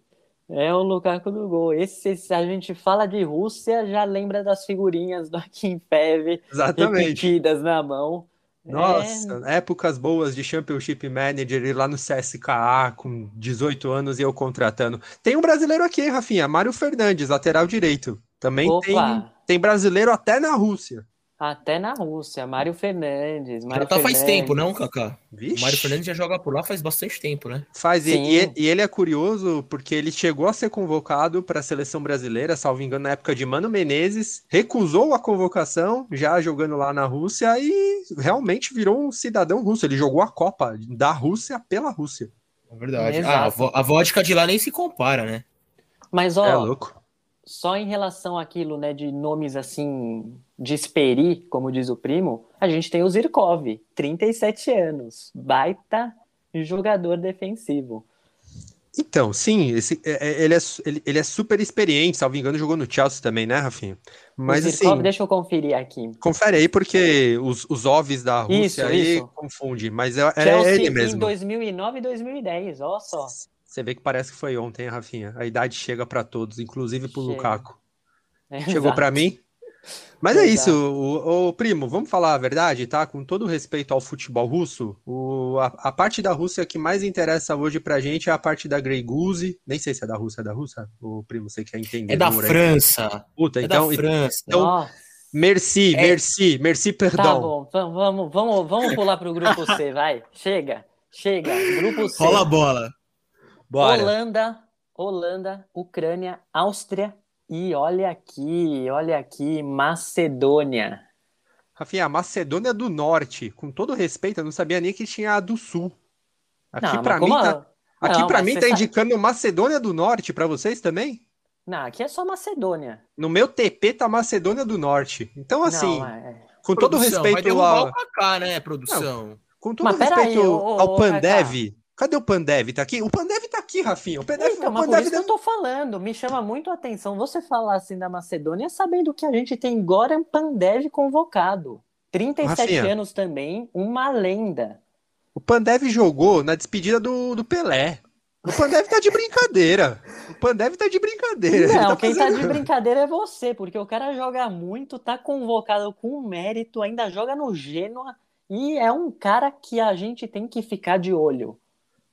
É o Lukaku do gol. Esse, se a gente fala de Rússia, já lembra das figurinhas do Akinfev Exatamente. repetidas na mão. É, Nossa, épocas boas de Championship Manager e lá no CSKA com 18 anos e eu contratando. Tem um brasileiro aqui, hein, Rafinha? Mário Fernandes, lateral direito. Também tem, Opa. tem brasileiro até na Rússia. Até na Rússia, Mário Fernandes. Já Mário tá faz tempo, não, Kaká? O. Mário Fernandes já joga por lá faz bastante tempo, né? Faz, e, e- ele é curioso porque ele chegou a ser convocado para a seleção brasileira, salvo engano, na época de Mano Menezes, recusou a convocação, já jogando lá na Rússia, e realmente virou um cidadão russo. Ele jogou a Copa da Rússia pela Rússia. É verdade. Ah, a vodka de lá nem se compara, né? Mas, ó, É louco. Só em relação àquilo, né, de nomes assim, de esperi, como diz o primo, a gente tem o Zirkov, 37 anos, baita jogador defensivo. Então, sim, esse, é- é- ele, é, ele, ele é super experiente, salvo engano, jogou no Chelsea também, né, Rafinha? Mas Zirkov, assim, deixa eu conferir aqui. confere aí porque os, os ovos da Rússia Isso, aí isso. confunde, mas é, é ele em mesmo. 2009 e 2010, ó só. Você vê que parece que foi ontem, hein, Rafinha? A idade chega pra todos, inclusive pro Chega. Lukaku. É, Chegou pra mim? Mas é Exato. isso, o, o primo, vamos falar a verdade, tá? Com todo respeito ao futebol russo, o, a, a parte da Rússia que mais interessa hoje pra gente é a parte da Grey Goose. Nem sei se é da Rússia, é da Rússia? O primo, você quer entender? É da Moura, aí? França. Puta, É então, da França. então- Ó, merci, É. merci, merci, tá perdão. bom, vamos, vamos, vamos, vamos pular pro grupo C, vai. Chega, chega. Grupo C. Rola a bola. Bora. Holanda, Holanda, Ucrânia, Áustria e olha aqui, olha aqui, Macedônia. Rafinha, a Macedônia do Norte, com todo respeito, eu não sabia nem que tinha a do Sul. Aqui Não, pra mas mim tá, aqui Não, mim tá sabe- indicando Macedônia do Norte pra vocês também? Não, aqui é só Macedônia. No meu TP tá Macedônia do Norte. Então, assim, Não, é- com todo Produção, vai respeito ao, o Kaká, né, produção? com todo Mas respeito aí, ô, ô, ao ô, Pandev. Cadê o Pandev? Tá aqui? O Pandev tá aqui, Rafinha. O Pandev, Então, o mas por Pandev isso que eu tô falando, me chama muito a atenção você falar assim da Macedônia, sabendo que a gente tem Goran Pandev convocado. 37 Rafinha. anos também, uma lenda. O Pandev jogou na despedida do, do Pelé. O Pandev tá de brincadeira. O Pandev tá de brincadeira. Não, tá quem tá fazendo- de brincadeira é você, porque o cara joga muito, tá convocado com mérito, ainda joga no Genoa e é um cara que a gente tem que ficar de olho.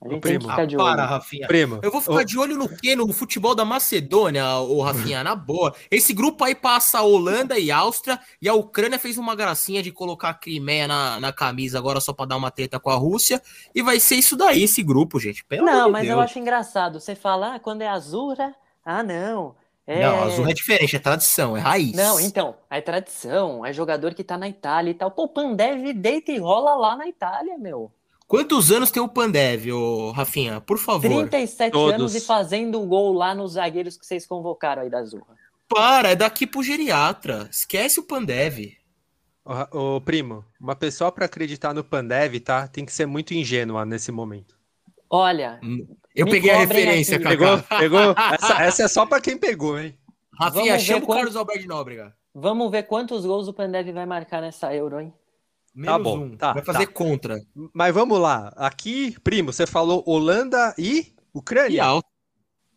A gente tem que primo. ficar Ah, de para, olho. Rafinha. Primo, Eu vou ficar de olho no quê? No futebol da Macedônia, ô Rafinha, na boa. Esse grupo aí passa a Holanda e Áustria, e a Ucrânia fez uma gracinha de colocar a Crimeia na, na camisa agora só pra dar uma treta com a Rússia, e vai ser isso daí, esse grupo, gente. Pelo amor Não, mas eu Deus. acho engraçado. Você fala, ah, quando é Azura, ah, não. É... Não, azul é diferente, é tradição, é raiz. Não, então, é tradição, é jogador que tá na Itália e tal. Pô, o Pandev deita e rola lá na Itália, meu. Quantos anos tem o Pandev, ô Rafinha? Por favor. 37 Todos. anos e fazendo gol lá nos zagueiros que vocês convocaram aí da Azurra. Para, é daqui pro geriatra. Esquece o Pandev. Ô, ô, primo, uma pessoa pra acreditar no Pandev, tá? Tem que ser muito ingênua nesse momento. Olha, Eu Me peguei a referência, aqui. Cacá. Pegou? Pegou? Essa, essa é só pra quem pegou, hein? Rafinha, Vamos chama o Carlos Alberto de Nóbrega. vamos ver quantos gols o Pandev vai marcar nessa Euro, hein? Menos bom, um. tá, Vai fazer tá. contra. Mas vamos lá. Aqui, primo, você falou Holanda e Ucrânia? E Áustria.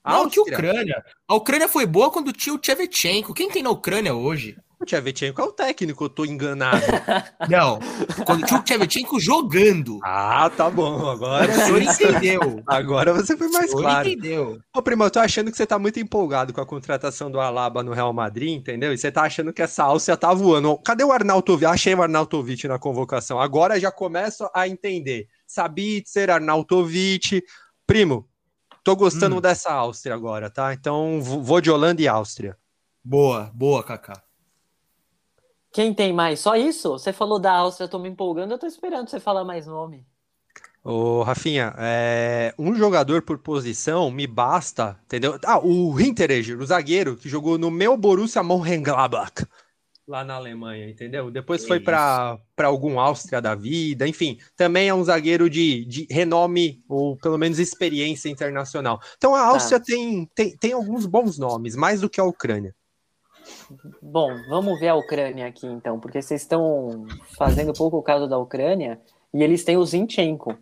Não, que? Ucrânia. A Ucrânia foi boa quando tinha o Tchevchenko. Quem tem na Ucrânia hoje? O Tchevchenko é o técnico, eu tô enganado. Não. quando tinha o Tchevchenko jogando. ah, tá bom. Agora, O senhor entendeu. agora você foi mais o claro. entendeu. Ô, primo, eu tô achando que você tá muito empolgado com a contratação do Alaba no Real Madrid, entendeu? E você tá achando que essa Áustria tá voando. Cadê o Arnautovic? Achei o Arnautovic na convocação. Agora já começo a entender. Sabitzer, Arnautovic. Primo, tô gostando Hum. dessa Áustria agora, tá? Então vou de Holanda e Áustria. Boa, boa, Kaká. Quem tem mais? Só isso? Você falou da Áustria, eu tô me empolgando, eu tô esperando você falar mais nome. Ô, Rafinha, é, um jogador por posição me basta, entendeu? Ah, o Hinteregger, o zagueiro, que jogou no meu Borussia Mönchengladbach, lá na Alemanha, entendeu? Depois Que foi para para algum Áustria da vida, enfim, também é um zagueiro de, de renome, ou pelo menos experiência internacional. Então a Áustria tem, tem, tem alguns bons nomes, mais do que a Ucrânia. Bom, vamos ver a Ucrânia aqui então, porque vocês estão fazendo pouco caso da Ucrânia e eles têm o Zinchenko,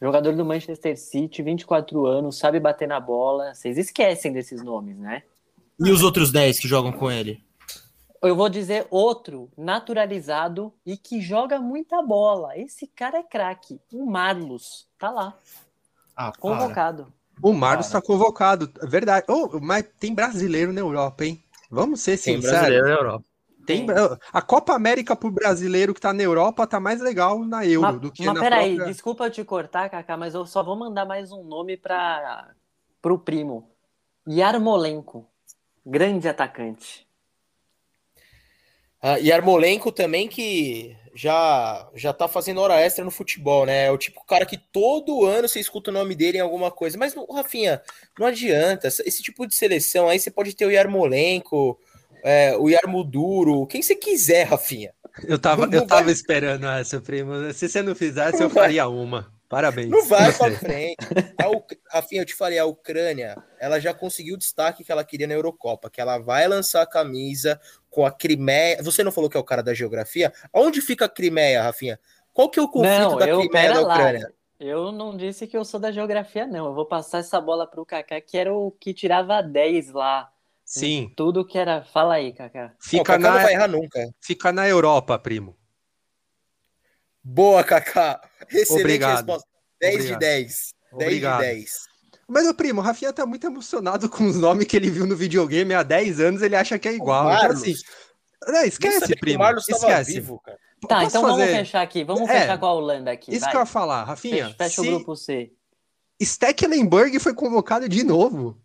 jogador do Manchester City, 24 anos, sabe bater na bola. Vocês esquecem desses nomes, né? E os outros 10 que jogam com ele? Eu vou dizer outro naturalizado e que joga muita bola. Esse cara é craque. O Marlos tá lá, Ah, para. convocado. O Marlos Cara. está convocado, é verdade. Oh, mas tem brasileiro na Europa, hein? Vamos ser Tem sinceros. brasileiro na Europa. Tem, a Copa América pro brasileiro que tá na Europa tá mais legal na Euro Mas, do que mas na peraí, própria... desculpa eu te cortar, Kaká, mas eu só vou mandar mais um nome para pro primo. Yarmolenko, grande atacante. Ah, e Armolenko também que já já tá fazendo hora extra no futebol, né? É o tipo cara que todo ano você escuta o nome dele em alguma coisa. Mas, Rafinha, não adianta. Esse tipo de seleção aí você pode ter o Yarmolenko, é, o Yarmuduro, quem você quiser, Rafinha. Eu tava, Não eu vai- tava esperando essa, primo. Se você não fizesse, Não eu vai. faria uma. Parabéns. Não vai pra frente. A Uc- Rafinha, eu te falei, a Ucrânia, ela já conseguiu o destaque que ela queria na Eurocopa, que ela vai lançar a camisa com a Crimeia. Você não falou que é o cara da geografia? Onde fica a Crimeia, Rafinha? Qual que é o conflito Não, da eu Crimeia da lá. Ucrânia? Eu não disse que eu sou da geografia, não. Eu vou passar essa bola pro Kaká, que era o que tirava 10 lá. Sim, Tudo que era. Fala aí, Kaká. Não, o fica Kaká não vai na, errar nunca. fica na Europa, primo. Boa, Kaká. Excelente Obrigado. resposta. 10 Obrigado. de 10. 10 Obrigado. de 10. Mas, meu primo, o Rafinha tá muito emocionado com os nomes que ele viu no videogame há 10 anos, ele acha que é igual. O Então, Marlos, assim, não, esquece, primo. o Marlos estava esquece. vivo, cara. Tá, Posso então vamos fazer- fechar aqui. Vamos É, fechar com a Holanda aqui. Isso vai. que eu ia falar, Rafinha. Fecha, fecha se o grupo C. Stecklenburg foi convocado de novo.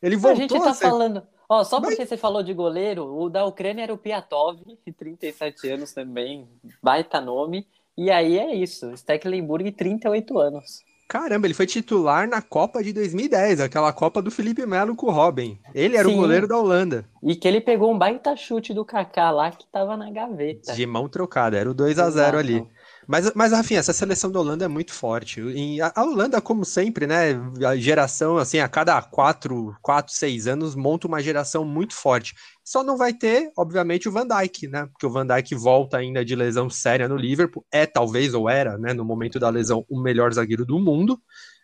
Ele A voltou gente tá ser- falando. Ó, só Mas- porque você falou de goleiro, o da Ucrânia era o Piatov, 37 anos também, baita nome. E aí é isso, Stecklenburg, 38 anos. Caramba, ele foi titular na Copa de 2010, aquela Copa do Felipe Melo com o Robin. Ele era Sim. o goleiro da Holanda. E que ele pegou um baita chute do Kaká lá que tava na gaveta. De mão trocada, era o 2 a 0 ali. Mas, mas, Rafinha, essa seleção da Holanda é muito forte. E a, a Holanda, como sempre, né? A geração, assim, a cada quatro, quatro, seis anos, monta uma geração muito forte. Só não vai ter, obviamente, o Van Dijk, né? Porque o Van Dijk volta ainda de lesão séria no Liverpool. É, talvez, ou era, né? No momento da lesão, o melhor zagueiro do mundo.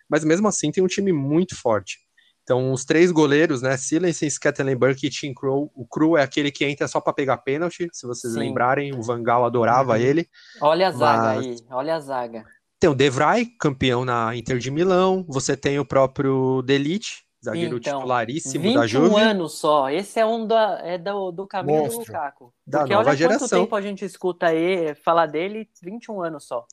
Mas mesmo assim, tem um time muito forte. Então, os três goleiros, né? Silensen, Scattenberg e Tim Crow. O Crow é aquele que entra só para pegar pênalti, se vocês Sim. lembrarem. O Van Gaal adorava Uhum. ele. Olha a zaga Mas- aí, olha a zaga. Tem o De Vrij, campeão na Inter de Milão. Você tem o próprio Delite, zagueiro Então, titularíssimo 21 da Juve. anos só. Esse é um da, é do, do caminho do Monstro. Lukaku. Da Porque nova olha quanto geração. tempo a gente escuta aí falar dele, 21 anos só.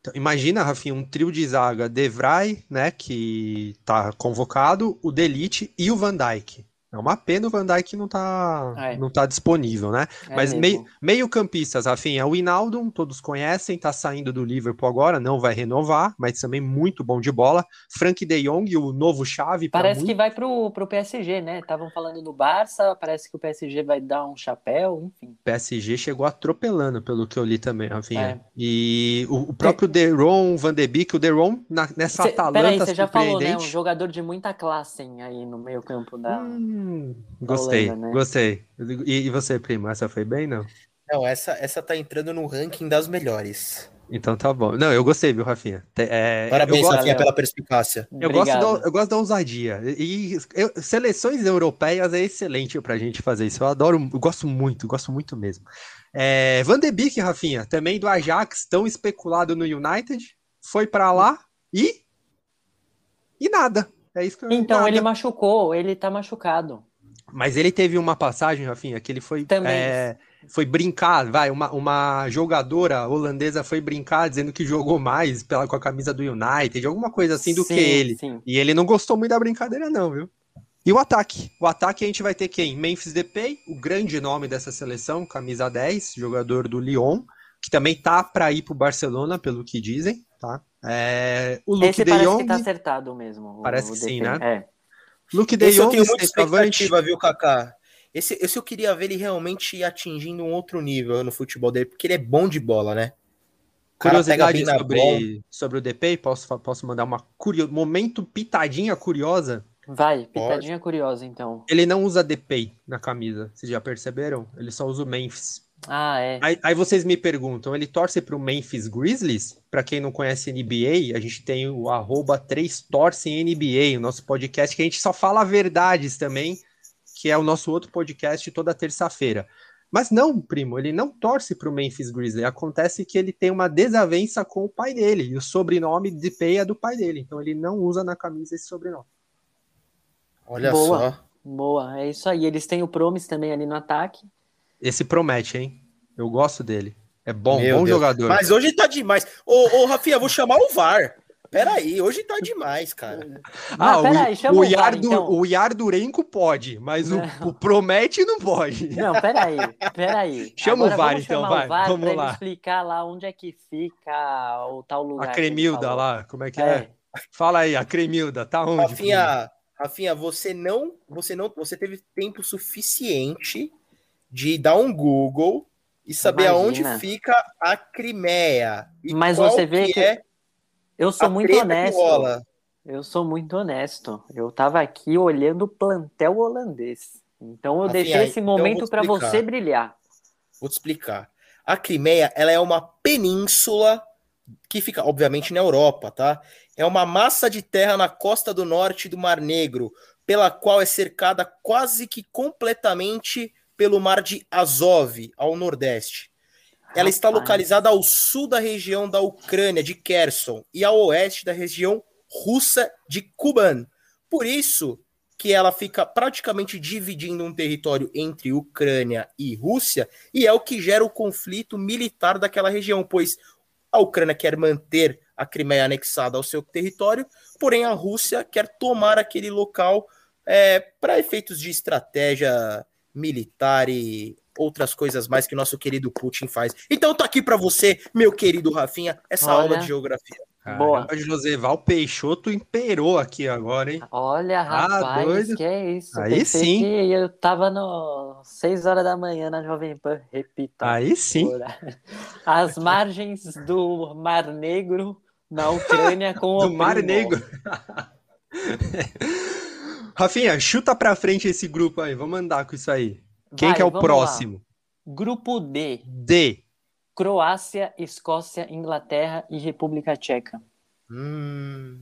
Então, imagina, Rafinha, um trio de zaga, De Vrij, né, que tá convocado, o Delite e o Van Dijk. É uma pena o Van Dijk não tá, É. não tá disponível, né? É Mas meio, campistas, Rafinha, o Hinaldo, todos conhecem, tá saindo do Liverpool agora, não vai renovar, mas também muito bom de bola. Frank de Jong, o novo chave Parece muito- que vai pro, pro PSG, né? Estavam falando do Barça, parece que o PSG vai dar um chapéu, enfim. PSG chegou atropelando, pelo que eu li também, Rafinha. É. E o, o próprio Deron, Van de Beek, o Deron na- nessa Cê, Atalanta peraí, você já falou, né? Um jogador de muita classe hein, aí no meio campo da... Hum, gostei, né? gostei. E, e você, primo, essa foi bem, não? Não, essa, essa tá entrando no ranking das melhores. Então tá bom. Não, eu gostei, viu, Rafinha? É, Parabéns, eu gosto, Rafinha, pela perspicácia. eu gosto, da, eu gosto da ousadia. E eu- seleções europeias é excelente pra gente fazer isso. Eu adoro, eu gosto muito, gosto muito mesmo. É, Van de Beek, Rafinha, também do Ajax, tão especulado no United, foi pra lá e e nada. É isso que eu Então, ele machucou, ele tá machucado. Mas ele teve uma passagem, Rafinha, que ele foi, Também. é, foi brincar, vai, uma, uma jogadora holandesa foi brincar dizendo que jogou mais pela, com a camisa do United, alguma coisa assim do que Sim, ele. Sim. E ele não gostou muito da brincadeira, não, viu? E o ataque? O ataque a gente vai ter quem? Memphis Depay, o grande nome dessa seleção, camisa 10, jogador do Lyon, que também tá para ir pro Barcelona, pelo que dizem, tá? É, o Luke Esse De parece Jong, que tá acertado mesmo. o- Parece o que sim, DP. né? É. Luke De Esse eu Jong, tenho muita expectativa, viu, Kaká? Esse, esse eu queria ver ele realmente atingindo um outro nível no futebol dele, porque ele é bom de bola, né? Curiosidade na bola. sobre, sobre o Depay, posso, posso mandar uma curio... momento pitadinha curiosa? Vai, pitadinha curiosa, então. Ele não usa Depay na camisa, vocês já perceberam? Ele só usa o Memphis. Ah, é. Aí, aí vocês me perguntam, ele torce para o Memphis Grizzlies? Para quem não conhece NBA, a gente tem o arroba 3torce em NBA, o nosso podcast que a gente só fala verdades também, que é o nosso outro podcast toda terça-feira. Mas não, primo, ele não torce para o Memphis Grizzlies. Acontece que ele tem uma desavença com o pai dele, e o sobrenome de Pay é do pai dele, então ele não usa na camisa esse sobrenome. Olha Boa. só. Boa, é isso aí. Eles têm o Promise também ali no ataque. Esse promete, hein? Eu gosto dele. É bom, Meu bom Deus. jogador. Mas hoje tá demais. Ô, ô Rafinha, vou chamar o VAR. Peraí, hoje tá demais, cara. Ah, Não, peraí, o, chama o, o VAR, Yardu, então. o Yardurenko pode, mas o, o Promete não pode. Não, peraí, peraí. Chama o Agora VAR, vamos então, chamar vai, O VAR vamos pra ele lá. explicar lá onde é que fica o tal lugar. A Cremilda lá, como é que é? É. Fala aí, a Cremilda, tá onde? Rafinha, Rafinha, você não, você não, você teve tempo suficiente de dar um Google e saber Imagina. aonde fica a Crimeia. E Mas você vê que- é Eu sou muito que honesto. Eu sou muito honesto. Eu tava aqui olhando o plantel holandês. Então eu Rafinha, deixei esse então momento te para você brilhar. Vou te explicar. A Crimeia, ela é uma península que fica, obviamente, na Europa, tá? É uma massa de terra na costa do norte do Mar Negro, pela qual é cercada quase que completamente pelo Mar de Azov, ao nordeste. Ela está localizada ao sul da região da Ucrânia, de Kherson, e ao oeste da região russa de Kuban. Por isso que ela fica praticamente dividindo um território entre Ucrânia e Rússia, e é o que gera o conflito militar daquela região, pois a Ucrânia quer manter a Crimeia anexada ao seu território, porém a Rússia quer tomar aquele local para efeitos de estratégia militar e outras coisas mais que o nosso querido Putin faz. Então tá aqui para você, meu querido Rafinha, essa Olha. aula de geografia. Boa. Caramba, Joseval Peixoto imperou aqui agora, hein? Olha, rapaz, Ah, que é isso. Aí Pensei sim. que eu tava no 6 horas da manhã na Jovem Pan, repita. Aí sim. As margens do Mar Negro na Ucrânia com o Do Mar. Negro. Rafinha, chuta pra frente esse grupo aí, vamos andar com isso aí. Quem Vai, que é o vamos lá. próximo? Grupo D. D. Croácia, Escócia, Inglaterra e República Tcheca. Hum.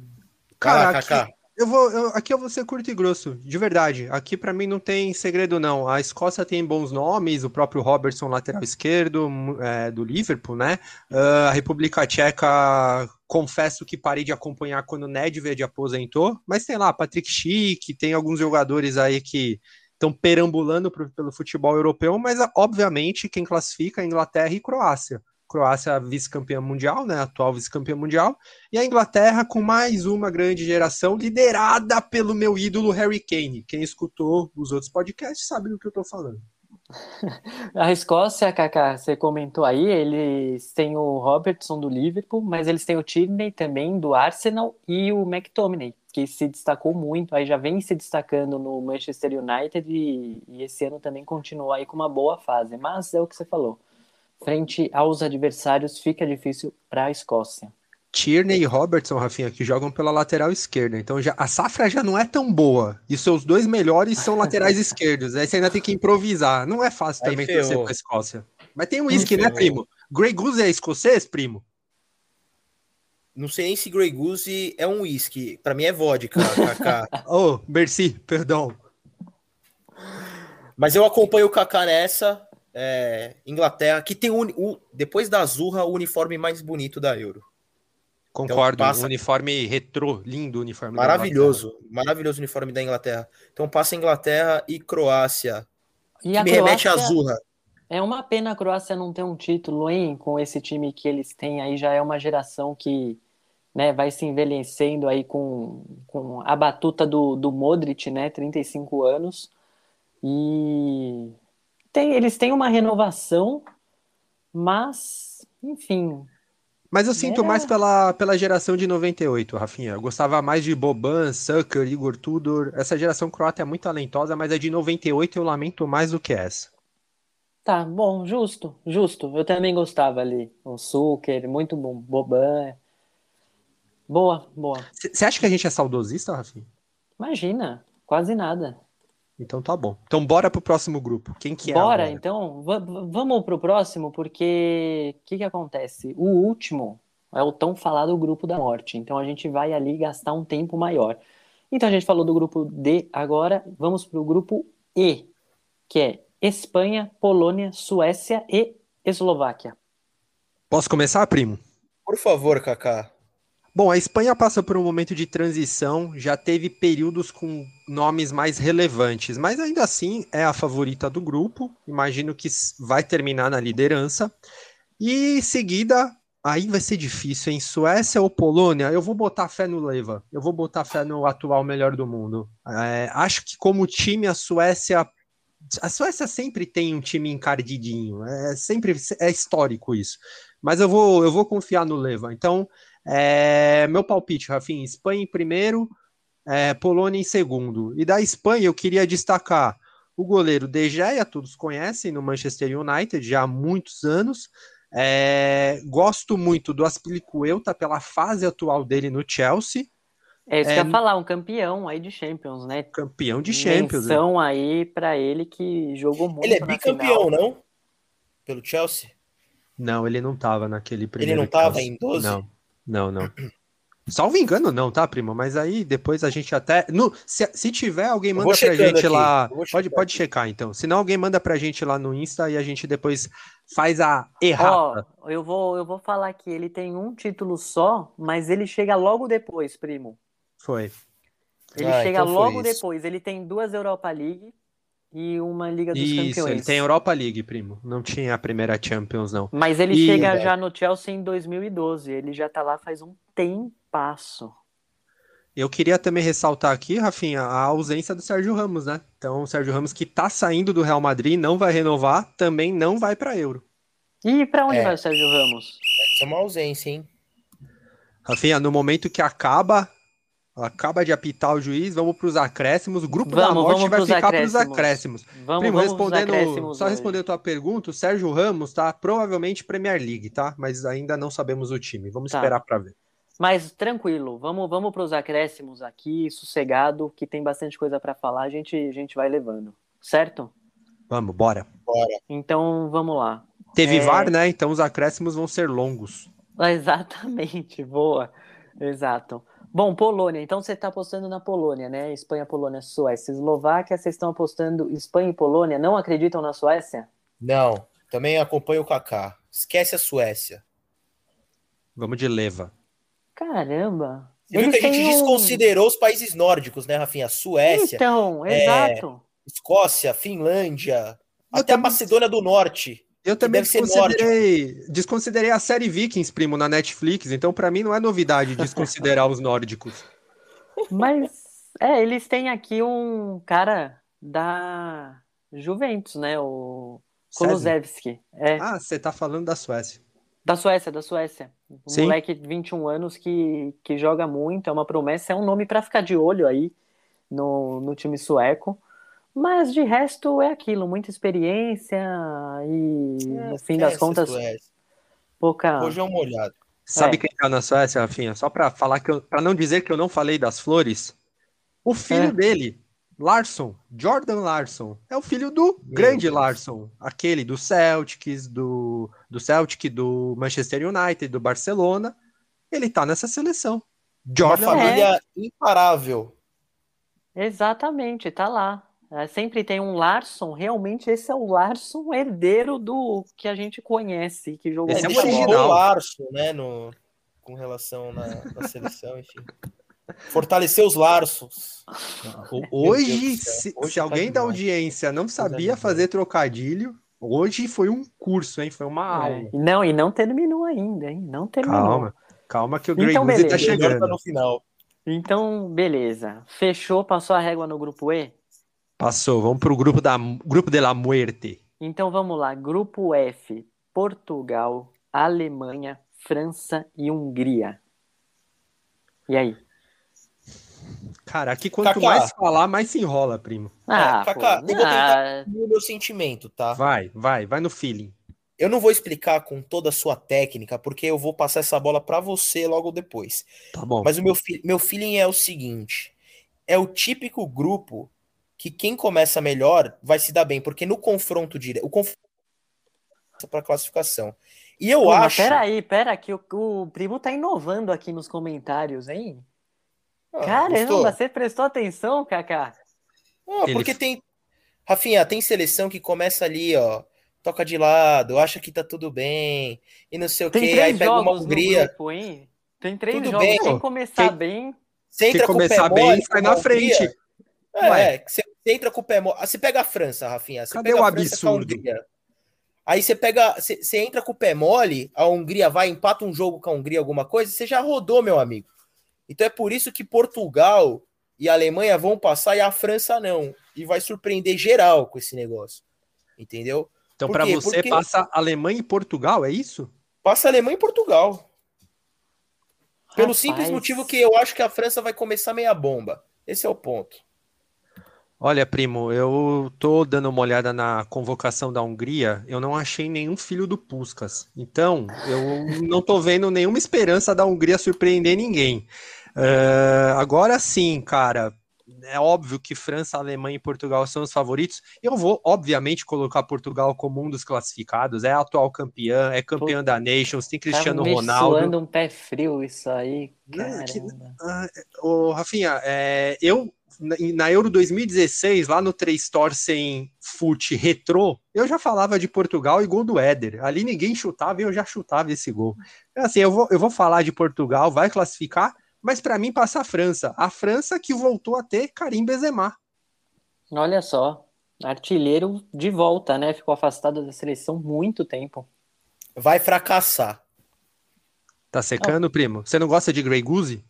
Cara, Vai lá, aqui-. Eu vou, eu- aqui eu vou ser curto e grosso, de verdade. Aqui pra mim não tem segredo não. A Escócia tem bons nomes, o próprio Robertson, lateral esquerdo, é, do Liverpool, né? Ah, a República Tcheca, confesso que parei de acompanhar quando o Nedved aposentou, mas tem lá Patrick Schick, tem alguns jogadores aí que estão perambulando pro- pelo futebol europeu, mas ah, obviamente quem classifica é Inglaterra e Croácia. Croácia vice-campeã mundial, né? Atual vice-campeã mundial. E a Inglaterra com mais uma grande geração, liderada pelo meu ídolo Harry Kane. Quem escutou os outros podcasts sabe do que eu tô falando. A Escócia, Kaká, você comentou aí, eles têm o Robertson do Liverpool, mas eles têm o Tierney também do Arsenal e o McTominay, que se destacou muito, aí já vem se destacando no Manchester United e, e esse ano também continua aí com uma boa fase. Mas é o que você falou, frente aos adversários fica difícil para a Escócia. Tierney e Robertson, Rafinha, que jogam pela lateral esquerda. Então já, a safra já não é tão boa. E seus dois melhores são laterais esquerdos. Aí você ainda tem que improvisar. Não é fácil Aí também ferrou. torcer pra Escócia. Mas tem um uísque, né, primo? Grey Goose é escocês, primo? Não sei nem se Grey Goose é um whisky. Pra mim é vodka, Kaká. Oh, merci, perdão. Mas eu acompanho o Kaká nessa. é, Inglaterra, que tem o, o- depois da Azurra, o uniforme mais bonito da Euro. Concordo, passa- um uniforme retrô, lindo uniforme. da Maravilhoso, maravilhoso uniforme da Inglaterra. Então passa Inglaterra e Croácia, E que a me remete a Croácia- Azurra. É uma pena a Croácia não ter um título, hein? Com esse time que eles têm aí, já é uma geração que né, vai se envelhecendo aí com, com a batuta do, do Modric, né? 35 anos. E tem, eles têm uma renovação, mas, enfim, Mas eu sinto É. mais pela, pela geração de 98, Rafinha. Eu gostava mais de Boban, Sucker, Igor Tudor. Essa geração croata é muito talentosa, mas a de 98 eu lamento mais do que essa. tá bom, justo, justo. Eu também gostava ali. O Suker, muito bom. Boban. Boa, boa. Você acha que a gente é saudosista, Rafinha? Imagina, quase nada. Então tá bom. Então bora pro próximo grupo. Quem que é Bora, agora? então, va- va- vamos pro próximo, porque o que que acontece? O último é o tão falado grupo da morte, então a gente vai ali gastar um tempo maior. Então a gente falou do grupo D, agora vamos pro grupo E, que é Espanha, Polônia, Suécia e Eslováquia. Posso começar, primo? Por favor, Kaká. Bom, a Espanha passa por um momento de transição, já teve períodos com nomes mais relevantes, mas ainda assim é a favorita do grupo. Imagino que vai terminar na liderança. E em seguida, aí vai ser difícil, em Suécia ou Polônia, eu vou botar fé no Leva. Eu vou botar fé no atual melhor do mundo. É, acho que como time a Suécia a Suécia sempre tem um time encardidinho, é sempre é histórico isso. Mas eu vou eu vou confiar no Leva. Então, é, meu palpite, Rafinha, Espanha em primeiro, é, Polônia em segundo. E da Espanha eu queria destacar o goleiro De Gea, todos conhecem, no Manchester United já há muitos anos. É, gosto muito do Aspilicueta pela fase atual dele no Chelsea, É isso que É, eu ia falar, um campeão aí de Champions, né? campeão de Champions. né? Menção aí pra ele que jogou muito Ele é bicampeão, não? Pelo Chelsea? Não, ele não tava naquele primeiro. Ele não tava Chelsea. em 12? Não, não, não. Salvo engano, não, tá, primo? Mas aí depois a gente até. No, se, se tiver, alguém manda pra gente aqui, lá. Pode, checar pode checar, então. Se não, alguém manda pra gente lá no Insta e a gente depois faz a errata. Ó, eu vou, eu vou falar que ele tem um título só, mas ele chega logo depois, primo. Foi. Ele Ah, chega então logo depois. Ele tem duas Europa League e uma Liga dos Isso, Campeões. ele tem Europa League, primo. Não tinha a primeira Champions, não. Mas ele E- chega já no Chelsea em 2012. Ele já tá lá faz um tempasso. Eu queria também ressaltar aqui, Rafinha, a ausência do Sérgio Ramos, né? Então, o Sérgio Ramos que tá saindo do Real Madrid, não vai renovar, também não vai pra Euro. E pra onde É. vai o Sérgio Ramos? Essa é uma ausência, hein? Rafinha, no momento que acaba, acaba de apitar o juiz, vamos para os acréscimos. O grupo da Vamos, morte vamos vai pros ficar para os acréscimos. Vamos, Primo, vamos respondendo, acréscimos só responder a tua pergunta, o Sérgio Ramos tá provavelmente Premier League, tá? Mas ainda não sabemos o time. Vamos Tá. esperar para ver. Mas tranquilo, vamos, vamos para os acréscimos aqui, sossegado, que tem bastante coisa para falar, a gente, a gente vai levando, certo? Vamos, bora. Bora. Então vamos lá. Teve É. VAR, né? Então os acréscimos vão ser longos. Exatamente, boa. Exato. Bom, Polônia, então você está apostando na Polônia, né? Espanha, Polônia, Suécia, Eslováquia, vocês estão apostando Espanha e Polônia, não acreditam na Suécia? Não, também acompanho o Kaká. Esquece a Suécia. Vamos de leva. Caramba. Você viu que a gente um- desconsiderou os países nórdicos, né, Rafinha? Suécia, Então, é, exato. Escócia, Finlândia, Eu até a também- Macedônia do Norte. Eu também desconsiderei, desconsiderei a série Vikings, primo, na Netflix. Então, para mim, não é novidade desconsiderar os nórdicos. Mas, é, eles têm aqui um cara da Juventus, né? O César. Kulusevski. É, Ah, você tá falando da Suécia. da Suécia, da Suécia. Um Sim. moleque de 21 anos que, que joga muito, é uma promessa, é um nome para ficar de olho aí no, no time sueco. Mas de resto é aquilo, muita experiência e no fim das a contas, pouca. Hoje é uma olhada. Sabe É. quem tá na Suécia, Rafinha? Só pra falar que para não dizer que eu não falei das flores, o filho É. dele, Larson, Jordan Larson, é o filho do grande Larson, aquele do Celtics, do, do Celtic, do Manchester United, do Barcelona. Ele tá nessa seleção. Uma Jordan família imparável. Exatamente, tá lá. É, sempre tem um Larson, realmente esse é o Larson herdeiro do que a gente conhece, que jogou Esse é o original. Larson, né, no, com relação na, na seleção, enfim. Fortalecer os larços. O- Hoje, se, Hoje se tá alguém da demais. audiência não sabia demais. fazer trocadilho, hoje foi um curso, hein? Foi uma aula. É, Não, e não terminou ainda, hein? Não terminou. Calma, calma que o Grey Então, Goose tá beleza. O melhor tá chegando. no final. Então, beleza. Fechou, passou a régua no grupo E? Passou, vamos pro grupo da grupo de la muerte. Então vamos lá. Grupo F: Portugal, Alemanha, França e Hungria. E aí? Cara, aqui quanto Kaká. mais falar, mais se enrola, primo. Ah, Kaká, pô, eu vou tentar- ah, o meu sentimento, tá? Vai, vai, vai no feeling. Eu não vou explicar com toda a sua técnica, porque eu vou passar essa bola pra você logo depois. Tá bom. Mas o meu, meu feeling é o seguinte: é o típico grupo que quem começa melhor vai se dar bem, porque no confronto direto, o confronto para classificação. E eu pô, acho. peraí, pera que o, o primo tá inovando aqui nos comentários, hein? Ah, Caramba, gostou? você prestou atenção, Kaká? Ah, Ele- porque tem. Rafinha, tem seleção que começa ali, ó. Toca de lado, acha que tá tudo bem, e não sei o Tem quê, aí três pega uma Hungria. grupo, hein? Tem três Tudo jogos. bem, Quem começar Quem- bem, Você entra Quem com o pé começar mole, bem, sai com na frente. É, Ué. você você entra com o pé mole. Ah, Você pega a França, Rafinha. Você Cadê pega o a França com a absurdo? Hungria. Aí você pega. Você, você entra com o pé mole, a Hungria vai, empata um jogo com a Hungria, alguma coisa, você já rodou, meu amigo. Então é por isso que Portugal e a Alemanha vão passar e a França não. E vai surpreender geral com esse negócio. Entendeu? Então, quê? você, Porque- passa Alemanha e Portugal, é isso? Passa a Alemanha e Portugal. Pelo Rapaz. simples motivo que eu acho que a França vai começar meia bomba. Esse é o ponto. Olha, primo, eu tô dando uma olhada na convocação da Hungria, eu não achei nenhum filho do Puskas. Então, eu não tô vendo nenhuma esperança da Hungria surpreender ninguém. Eh, agora sim, cara, é óbvio que França, Alemanha e Portugal são os favoritos. Eu vou, obviamente, colocar Portugal como um dos classificados. É atual campeã, é campeã da Nations, tem Cristiano tá me Ronaldo. suando um pé frio isso aí. É, que-. Ah, Ô, Rafinha, é, eu na, Euro 2016, lá no Três Torcem Fute Retrô, eu já falava de Portugal e gol do Éder. Ali ninguém chutava e eu já chutava esse gol. Assim, eu vou, eu vou falar de Portugal, vai classificar, mas para mim passa a França. A França que voltou a ter Karim Benzema. Olha só, artilheiro de volta, né? Ficou afastado da seleção muito tempo. Vai fracassar. Tá secando, primo? Você não gosta de Grey Goose?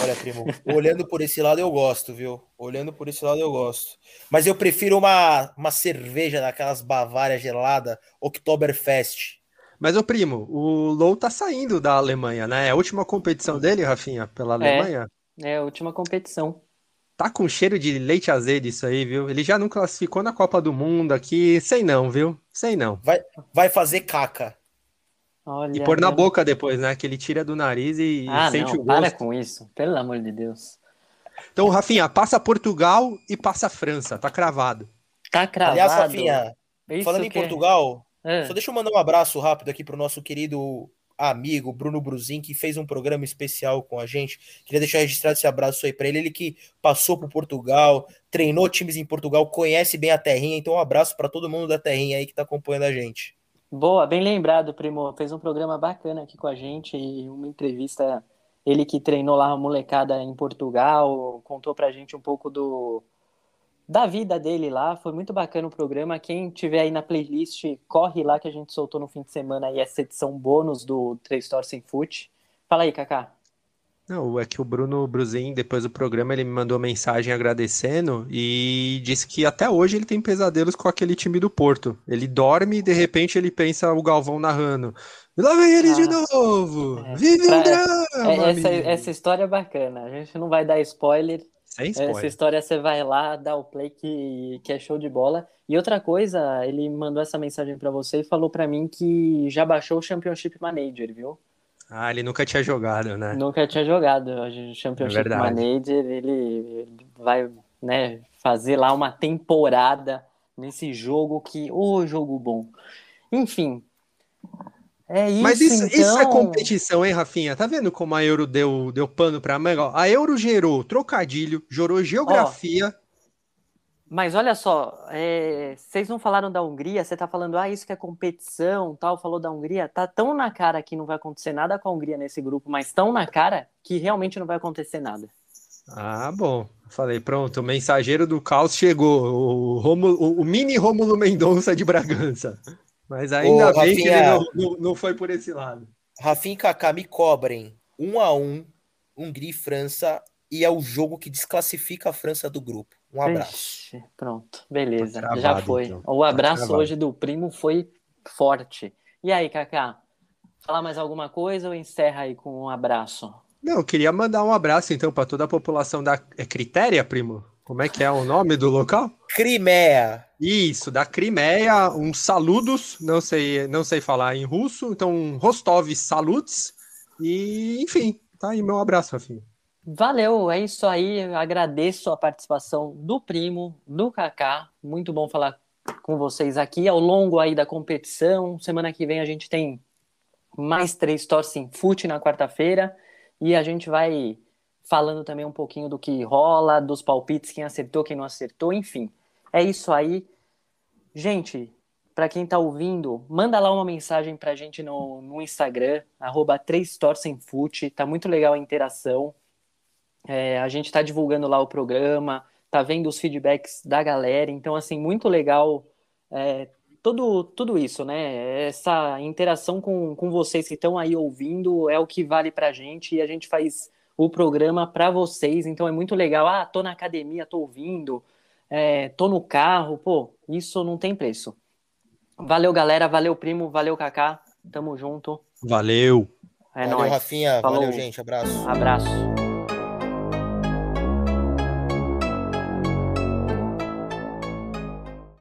Olha, primo, olhando por esse lado eu gosto, viu? Olhando por esse lado eu gosto. Mas eu prefiro uma, uma cerveja daquelas Bavária gelada, Oktoberfest. Mas, ô primo, o Low tá saindo da Alemanha, né? É a última competição dele, Rafinha, pela Alemanha. É a última competição. Tá com cheiro de leite azedo isso aí, viu? Ele já não classificou na Copa do Mundo aqui, sei não, viu? Sei não. Vai fazer caca. Olha, E pôr na boca depois, né? Que ele tira do nariz e Ah, sente não, o para gosto. com isso. Pelo amor de Deus. Então, Rafinha, passa Portugal e passa França, tá cravado. Tá cravado. Aliás, Rafinha, Isso falando em que é- Portugal, É. só deixa eu mandar um abraço rápido aqui pro nosso querido amigo Bruno Bruzin, que fez um programa especial com a gente. Queria deixar registrado esse abraço aí pra ele. Ele que passou por Portugal, treinou times em Portugal, conhece bem a terrinha. Então, um abraço pra todo mundo da terrinha aí que tá acompanhando a gente. Boa, bem lembrado, primo. Fez um programa bacana aqui com a gente e uma entrevista. Ele que treinou lá a molecada em Portugal, contou pra gente um pouco do da vida dele lá. Foi muito bacana o programa. Quem tiver aí na playlist, corre lá que a gente soltou no fim de semana aí essa edição bônus do Três Torcem Foot. Fala aí, Kaká. Não, é que o Bruno Bruzin, depois do programa, ele me mandou mensagem agradecendo e disse que até hoje ele tem pesadelos com aquele time do Porto. Ele dorme e de repente ele pensa o Galvão narrando. E lá vem eles de Ah, novo! é. Vive um Pra- drama! É, essa, amigo!" essa história é bacana. A gente não vai dar spoiler. Sem Essa spoiler. história você vai lá, dá o play que, que é show de bola. E outra coisa, ele mandou essa mensagem pra você e falou pra mim que já baixou o Championship Manager, viu? Ah, ele nunca tinha jogado, né? Nunca tinha jogado o Championship É. Manager. Ele, vai né, fazer lá uma temporada nesse jogo que. Ô, jogo bom. Enfim. É isso, Mas isso, isso é então. competição, hein, Rafinha? Tá vendo como a Euro deu, deu pano pra manga? A Euro gerou trocadilho, gerou geografia, Mas olha só, é, vocês não falaram da Hungria, você tá falando, ah, isso que é competição, tal, falou da Hungria, tá tão na cara que não vai acontecer nada com a Hungria nesse grupo, mas tão na cara que realmente não vai acontecer nada. Ah, bom. Falei, pronto, o mensageiro do caos chegou, o, Romulo, o, o mini Rômulo Mendonça de Bragança. Mas ainda Ô, bem que ele Rafinha. não, não, não foi por esse lado. Rafinha e Kaká me cobrem um a um, Hungria e França, e é o jogo que desclassifica a França do grupo. Um abraço. Ixi, pronto, beleza, Tá já travado, foi. então. O abraço travado. hoje do primo foi forte. E aí, Kaká, falar mais alguma coisa ou encerra aí com um abraço? Não, eu queria mandar um abraço então para toda a população da é Critéria, primo. Como é que é o nome do local? Crimeia. Isso, da Crimeia, uns saludos, não sei, não sei falar em russo, então um Rostov saluts e enfim, tá aí meu abraço, Rafinha. Valeu, é isso aí. Agradeço a participação do primo, do Kaká. Muito bom falar com vocês aqui ao longo aí da competição. Semana que vem a gente tem mais três Torcem Fute na quarta-feira e a gente vai falando também um pouquinho do que rola, dos palpites, quem acertou, quem não acertou, enfim. É isso aí. Gente, para quem tá ouvindo, manda lá uma mensagem pra gente no, no Instagram, arroba 3torcemfute, tá muito legal a interação. É, a gente está divulgando lá o programa, tá vendo os feedbacks da galera, então assim, muito legal é, tudo, tudo isso, né? Essa interação com, com vocês que estão aí ouvindo é o que vale pra gente e a gente faz o programa para vocês, então é muito legal. Ah, tô na academia, tô ouvindo, é, tô no carro, pô, isso não tem preço. Valeu, galera, valeu, primo, valeu, Kaká, tamo junto. Valeu. É Valeu, nóis. Rafinha. Falou. Valeu, gente. Abraço. Abraço.